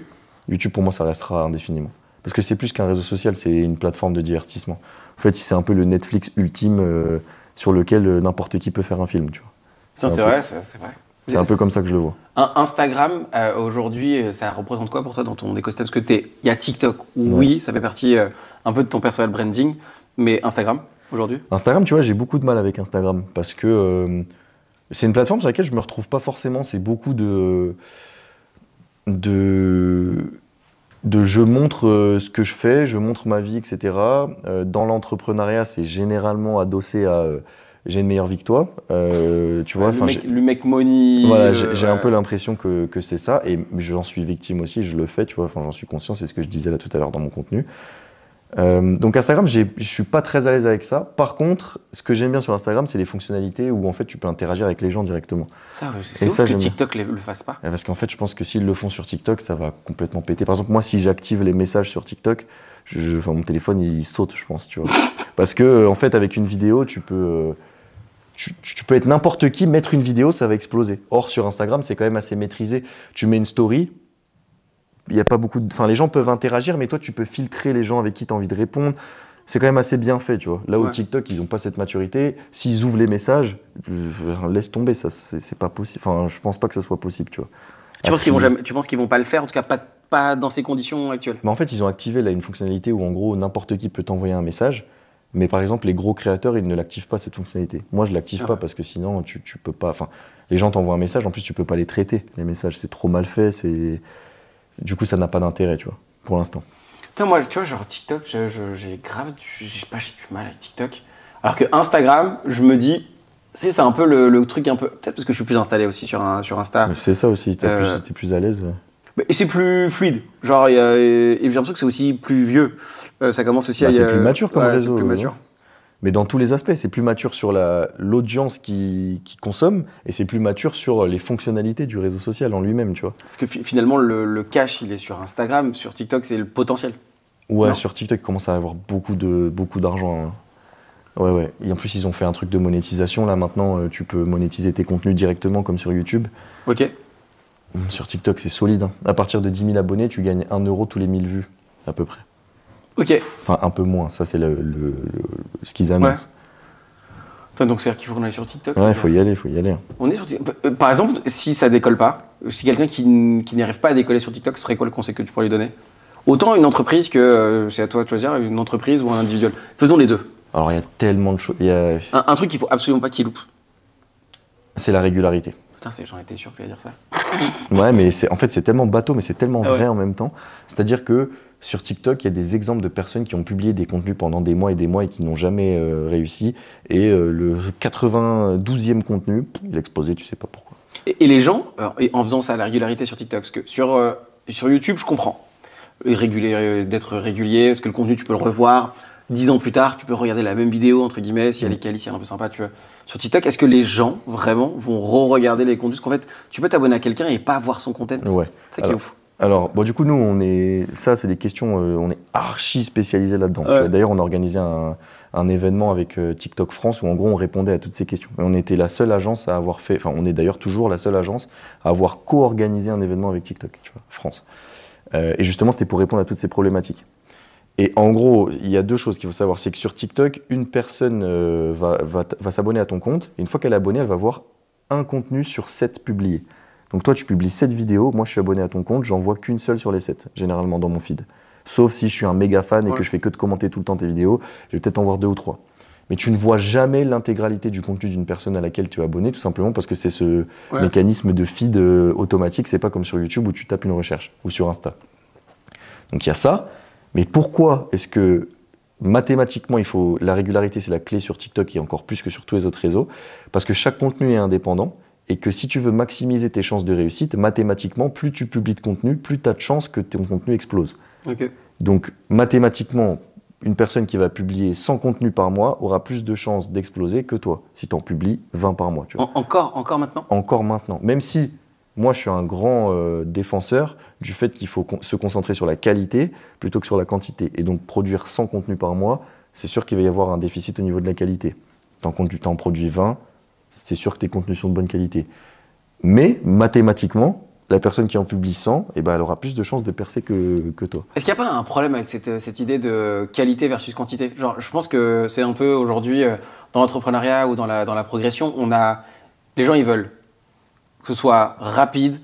YouTube, pour moi, ça restera indéfiniment. Parce que c'est plus qu'un réseau social, c'est une plateforme de divertissement. En fait, c'est un peu le Netflix ultime euh, sur lequel euh, n'importe qui peut faire un film, tu vois. C'est peu- vrai, c'est vrai. C'est un peu comme ça que je le vois. Instagram, euh, aujourd'hui, ça représente quoi pour toi dans ton écosystème? Parce que il y a TikTok, oui, ça fait partie euh, un peu de ton personnel branding, mais Instagram, aujourd'hui? Instagram, tu vois, j'ai beaucoup de mal avec Instagram parce que c'est une plateforme sur laquelle je me retrouve pas forcément. C'est beaucoup de. de. de je montre euh, ce que je fais, je montre ma vie, etc. Euh, dans l'entrepreneuriat, c'est généralement adossé à. euh, j'ai une meilleure vie que toi. Euh, tu vois, le, mec, j'ai- le mec money. Voilà, j'ai ouais. un peu l'impression que, que c'est ça, et j'en suis victime aussi, je le fais, tu vois, j'en suis conscient, c'est ce que je disais là tout à l'heure dans mon contenu. Euh, donc Instagram, je suis pas très à l'aise avec ça. Par contre, ce que j'aime bien sur Instagram, c'est les fonctionnalités où en fait tu peux interagir avec les gens directement. Ça, c'est ça, que. TikTok le, le fasse pas. Euh, Parce qu'en fait, je pense que s'ils le font sur TikTok, ça va complètement péter. Par exemple, moi, si j'active les messages sur TikTok, je, je- enfin, mon téléphone il saute, je pense, tu vois. Parce que euh, en fait, avec une vidéo, tu peux, euh, tu, tu peux être n'importe qui, mettre une vidéo, ça va exploser. Or, sur Instagram, c'est quand même assez maîtrisé. Tu mets une story, il y a pas beaucoup de, enfin, les gens peuvent interagir, mais toi, tu peux filtrer les gens avec qui tu as envie de répondre. C'est quand même assez bien fait, tu vois. Là où Ouais. TikTok, ils n'ont pas cette maturité. S'ils ouvrent les messages, laisse tomber, ça, c'est pas possible. Enfin, je pense pas que ça soit possible, tu vois. Tu penses qu'ils vont jamais, tu penses qu'ils vont pas le faire, en tout cas pas, pas dans ces conditions actuelles? Mais en fait, ils ont activé là une fonctionnalité où en gros n'importe qui peut t'envoyer un message. Mais par exemple, les gros créateurs, ils ne l'activent pas cette fonctionnalité. Moi, je l'active Ah pas parce que sinon, tu, tu peux pas. Enfin, les gens t'envoient un message, en plus, tu peux pas les traiter. Les messages, c'est trop mal fait. C'est du coup, ça n'a pas d'intérêt, tu vois, pour l'instant. Putain, moi, tu vois, genre TikTok, j'ai grave, du- j'ai pas, j'ai du mal avec TikTok. Alors que Instagram, je me dis, c'est c'est un peu le, le truc un peu, peut-être parce que je suis plus installé aussi sur, un, sur Insta. C'est ça aussi. T'es Euh, plus, plus à l'aise. ouais. Et c'est plus fluide. Genre, et j'ai l'impression que c'est aussi plus vieux. Euh, ça commence aussi Bah, à. c'est plus mature comme ouais, réseau, C'est plus euh, mature. Mais dans tous les aspects, c'est plus mature sur la- l'audience qui, qui consomme et c'est plus mature sur les fonctionnalités du réseau social en lui-même, tu vois. Parce que fi- finalement, le, le cash, il est sur Instagram. Sur TikTok, c'est le potentiel. Ouais, Non sur TikTok, ils commencent à avoir beaucoup de beaucoup d'argent. hein. Ouais, ouais. Et en plus, ils ont fait un truc de monétisation. Là, maintenant, euh, tu peux monétiser tes contenus directement comme sur YouTube. Ok. Sur TikTok, c'est solide. hein. À partir de 10 000 abonnés, tu gagnes 1 euro tous les 1000 vues, à peu près. Ok. Enfin, un peu moins. Ça, c'est le, le- le- ce qu'ils annoncent. Toi, donc, c'est-à-dire qu'il faut qu'on aille sur TikTok. Ouais, il faut y aller, il faut y aller. hein. On est sur TikTok. Euh, Par exemple, si ça décolle pas, si quelqu'un qui, qui n'arrive pas à décoller sur TikTok, ce serait quoi le conseil que tu pourrais lui donner? Autant une entreprise que euh, c'est à toi de choisir, une entreprise ou un individuel. Faisons les deux. Alors, il y a tellement de choses. a- Un, un truc qu'il faut absolument pas qu'il loupe. C'est la régularité. Putain, j'en étais sûr que tu allais dire ça. Ouais, mais en fait c'est tellement bateau, mais c'est tellement Ah ouais. vrai en même temps. C'est-à-dire que sur TikTok, il y a des exemples de personnes qui ont publié des contenus pendant des mois et des mois et qui n'ont jamais euh, réussi. Et euh, le 92e contenu, il a explosé, tu sais pas pourquoi. Et, et les gens, alors, et en faisant ça, la régularité sur TikTok, parce que sur, euh, sur YouTube, je comprends. D'être régulier, parce que le contenu, tu peux le revoir. Dix ans plus tard, tu peux regarder la même vidéo, entre guillemets, si elle est quali, si elle est un peu sympa, tu vois. Sur TikTok, est-ce que les gens, vraiment, vont re-regarder les contenus? Parce qu'en fait, tu peux t'abonner à quelqu'un et pas voir son content. Ouais. C'est ça qui est ouf. Alors, bon, du coup, nous, on est. Ça, c'est des questions. euh, on est archi spécialisé là-dedans. Ouais. D'ailleurs, on a organisé un, un événement avec euh, TikTok France où, en gros, on répondait à toutes ces questions. Et on était la seule agence à avoir fait. Enfin, on est d'ailleurs toujours la seule agence à avoir co-organisé un événement avec TikTok, tu vois, France. Euh, et justement, c'était pour répondre à toutes ces problématiques. Et en gros, il y a deux choses qu'il faut savoir. C'est que sur TikTok, une personne va, va s'abonner à ton compte. Et une fois qu'elle est abonnée, elle va voir un contenu sur sept publiés. Donc toi, tu publies 7 vidéos, moi je suis abonné à ton compte, j'en vois qu'une seule sur les 7, généralement dans mon feed. Sauf si je suis un méga fan et Ouais. que je fais que de commenter tout le temps tes vidéos, je vais peut-être en voir deux ou trois. Mais tu ne vois jamais l'intégralité du contenu d'une personne à laquelle tu es abonné, tout simplement parce que c'est ce Ouais. mécanisme de feed euh, automatique, c'est pas comme sur YouTube où tu tapes une recherche ou sur Insta. Donc il y a ça, mais pourquoi est-ce que mathématiquement il faut la régularité c'est la clé sur TikTok et encore plus que sur tous les autres réseaux? Parce que chaque contenu est indépendant et que si tu veux maximiser tes chances de réussite, mathématiquement, plus tu publies de contenu, plus tu as de chances que ton contenu explose. Donc mathématiquement, une personne qui va publier 100 contenus par mois aura plus de chances d'exploser que toi si tu en publies 20 par mois. Tu vois En- encore, encore maintenant? Encore maintenant. Même si moi, je suis un grand euh, défenseur du fait qu'il faut con- se concentrer sur la qualité plutôt que sur la quantité. Et donc, produire 100 contenus par mois, c'est sûr qu'il va y avoir un déficit au niveau de la qualité. T'en produis 20, c'est sûr que tes contenus sont de bonne qualité. Mais mathématiquement, la personne qui en publie 100, eh ben, elle aura plus de chances de percer que, que toi. Est-ce qu'il n'y a pas un problème avec cette, cette idée de qualité versus quantité? Genre, je pense que c'est un peu aujourd'hui, euh, dans l'entrepreneuriat ou dans la, dans la progression, on a. Les gens, ils veulent que ce soit rapide,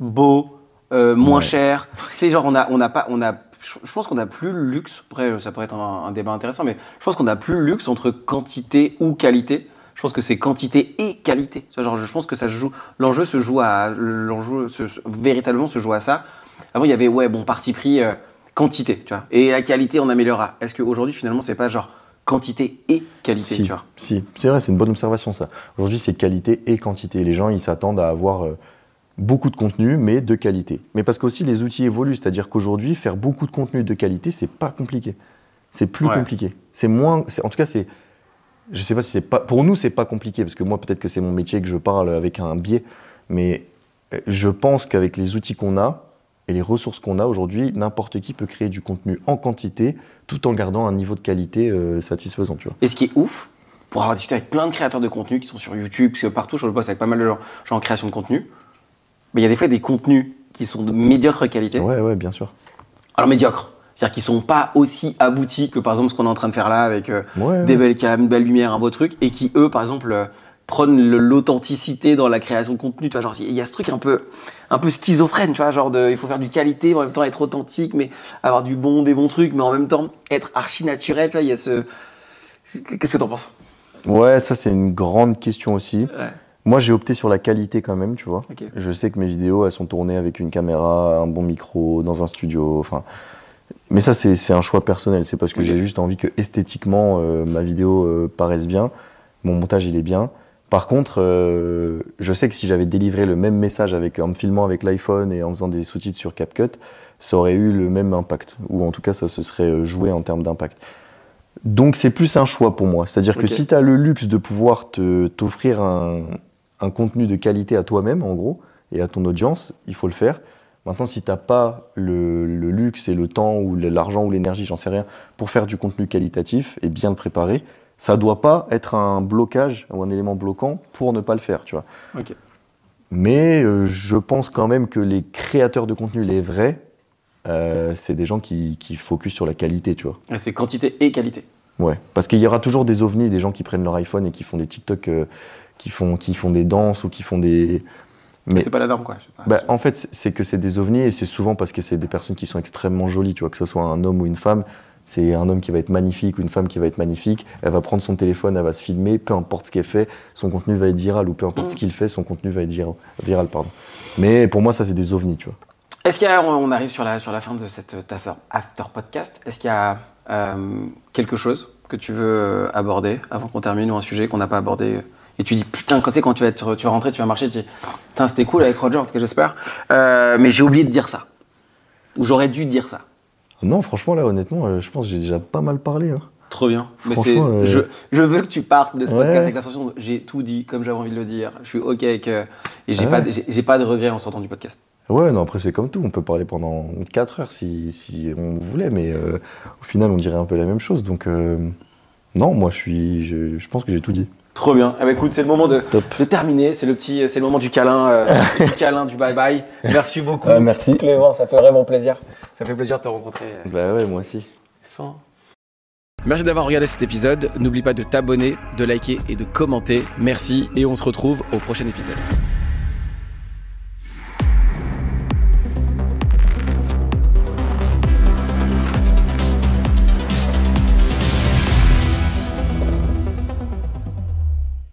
beau, euh, moins Ouais. cher. C'est genre, on a, on a pas. On a, je pense qu'on n'a plus le luxe. Après, ça pourrait être un, un débat intéressant, mais je pense qu'on n'a plus le luxe entre quantité ou qualité. Je pense que c'est quantité et qualité. Genre, je pense que ça se joue. L'enjeu se joue à. L'enjeu se- véritablement se joue à ça. Avant, il y avait, ouais, bon, parti pris, euh, quantité, tu vois. Et la qualité, on améliorera. Est-ce qu'aujourd'hui, finalement, c'est pas genre quantité et qualité, Si, tu vois? si. c'est vrai, c'est une bonne observation ça. Aujourd'hui, c'est qualité et quantité. Les gens, ils s'attendent à avoir euh, beaucoup de contenu, mais de qualité. Mais parce qu'aussi les outils évoluent, c'est-à-dire qu'aujourd'hui, faire beaucoup de contenu de qualité, c'est pas compliqué. C'est plus Ouais. compliqué. C'est moins. En tout cas, c'est. Je sais pas si c'est pas. Pour nous, c'est pas compliqué parce que moi, peut-être que c'est mon métier que je parle avec un biais, mais euh, je pense qu'avec les outils qu'on a et les ressources qu'on a aujourd'hui, n'importe qui peut créer du contenu en quantité, tout en gardant un niveau de qualité euh, satisfaisant, tu vois. Et ce qui est ouf, pour avoir discuté avec plein de créateurs de contenu qui sont sur YouTube, parce que partout, je bosse avec pas mal de gens, gens en création de contenu, mais il y a des fois des contenus qui sont de médiocre qualité. Ouais, ouais, bien sûr. Alors médiocre, c'est-à-dire qu'ils sont pas aussi aboutis que par exemple ce qu'on est en train de faire là avec euh, Ouais, des ouais. belles cams, une belle lumière, un beau truc, et qui eux, par exemple, euh, prônent le- l'authenticité dans la création de contenu. Tu vois, genre il y a ce truc un peu, un peu schizophrène, tu vois, genre de, il faut faire du qualité, mais en même temps être authentique, mais avoir du bon, des bons trucs, mais en même temps être archi naturel. Tu vois, il y a ce, qu'est-ce que t'en penses? Ouais, ça c'est une grande question aussi. Ouais. Moi j'ai opté sur la qualité quand même, tu vois. Je sais que mes vidéos elles sont tournées avec une caméra, un bon micro, dans un studio, enfin. Mais ça c'est un choix personnel, c'est parce que j'ai juste envie que esthétiquement euh, ma vidéo euh, paraisse bien, mon montage il est bien. Par contre, euh, je sais que si j'avais délivré le même message avec, en me filmant avec l'iPhone et en faisant des sous-titres sur CapCut, ça aurait eu le même impact, ou en tout cas ça se serait joué en termes d'impact. Donc c'est plus un choix pour moi. C'est-à-dire que si tu as le luxe de pouvoir t'offrir un, un contenu de qualité à toi-même, en gros, et à ton audience, il faut le faire. Maintenant, si tu n'as pas le, le luxe et le temps ou l'argent ou l'énergie, j'en sais rien, pour faire du contenu qualitatif et bien le préparer, ça doit pas être un blocage ou un élément bloquant pour ne pas le faire, tu vois. Mais euh, je pense quand même que les créateurs de contenu, les vrais, euh, c'est des gens qui, qui focus sur la qualité, tu vois. Ouais, C'est quantité et qualité. Ouais, parce qu'il y aura toujours des ovnis, des gens qui prennent leur iPhone et qui font des TikTok, euh, qui, font, qui font des danses ou qui font des. Mais C'est pas la norme, quoi. bah, en fait, c'est- que c'est des ovnis et c'est souvent parce que c'est des personnes qui sont extrêmement jolies, tu vois, que ce soit un homme ou une femme. C'est un homme qui va être magnifique ou une femme qui va être magnifique. Elle va prendre son téléphone, elle va se filmer, peu importe ce qu'elle fait, son contenu va être viral ou peu importe Mm. ce qu'il fait, son contenu va être viral. viral pardon. Mais pour moi, ça, c'est des ovnis, tu vois. Est-ce qu'il y a, on arrive sur la, sur la fin de cette euh, after, after podcast, est-ce qu'il y a euh, quelque chose que tu veux euh, aborder avant qu'on termine ou un sujet qu'on n'a pas abordé et tu dis putain quand c'est quand tu vas, être, tu vas rentrer, tu vas marcher, tu dis putain c'était cool avec Roger en tout cas j'espère, Euh, mais j'ai oublié de dire ça ou j'aurais dû dire ça. Non, franchement, là, honnêtement, euh, je pense que j'ai déjà pas mal parlé. hein. Trop bien. Franchement, euh, je, je veux que tu partes de ce Ouais. podcast avec la sensation de j'ai tout dit comme j'avais envie de le dire. Je suis ok avec euh, et j'ai Ouais. pas de- j'ai pas de regrets en sortant du podcast. Ouais, non, après, c'est comme tout. On peut parler pendant 4 heures si, si on voulait, mais euh, au final, on dirait un peu la même chose. Donc, non, moi, je, suis, je, je pense que j'ai tout dit. Trop bien. Eh ben, écoute, c'est le moment de, de terminer. C'est le petit, c'est le moment du câlin, euh, du câlin, du bye bye. Merci beaucoup. Ah, merci. Clément, ça fait vraiment plaisir. Ça fait plaisir de te rencontrer. Bah ouais, moi aussi. Fin. Merci d'avoir regardé cet épisode. N'oublie pas de t'abonner, de liker et de commenter. Merci et on se retrouve au prochain épisode.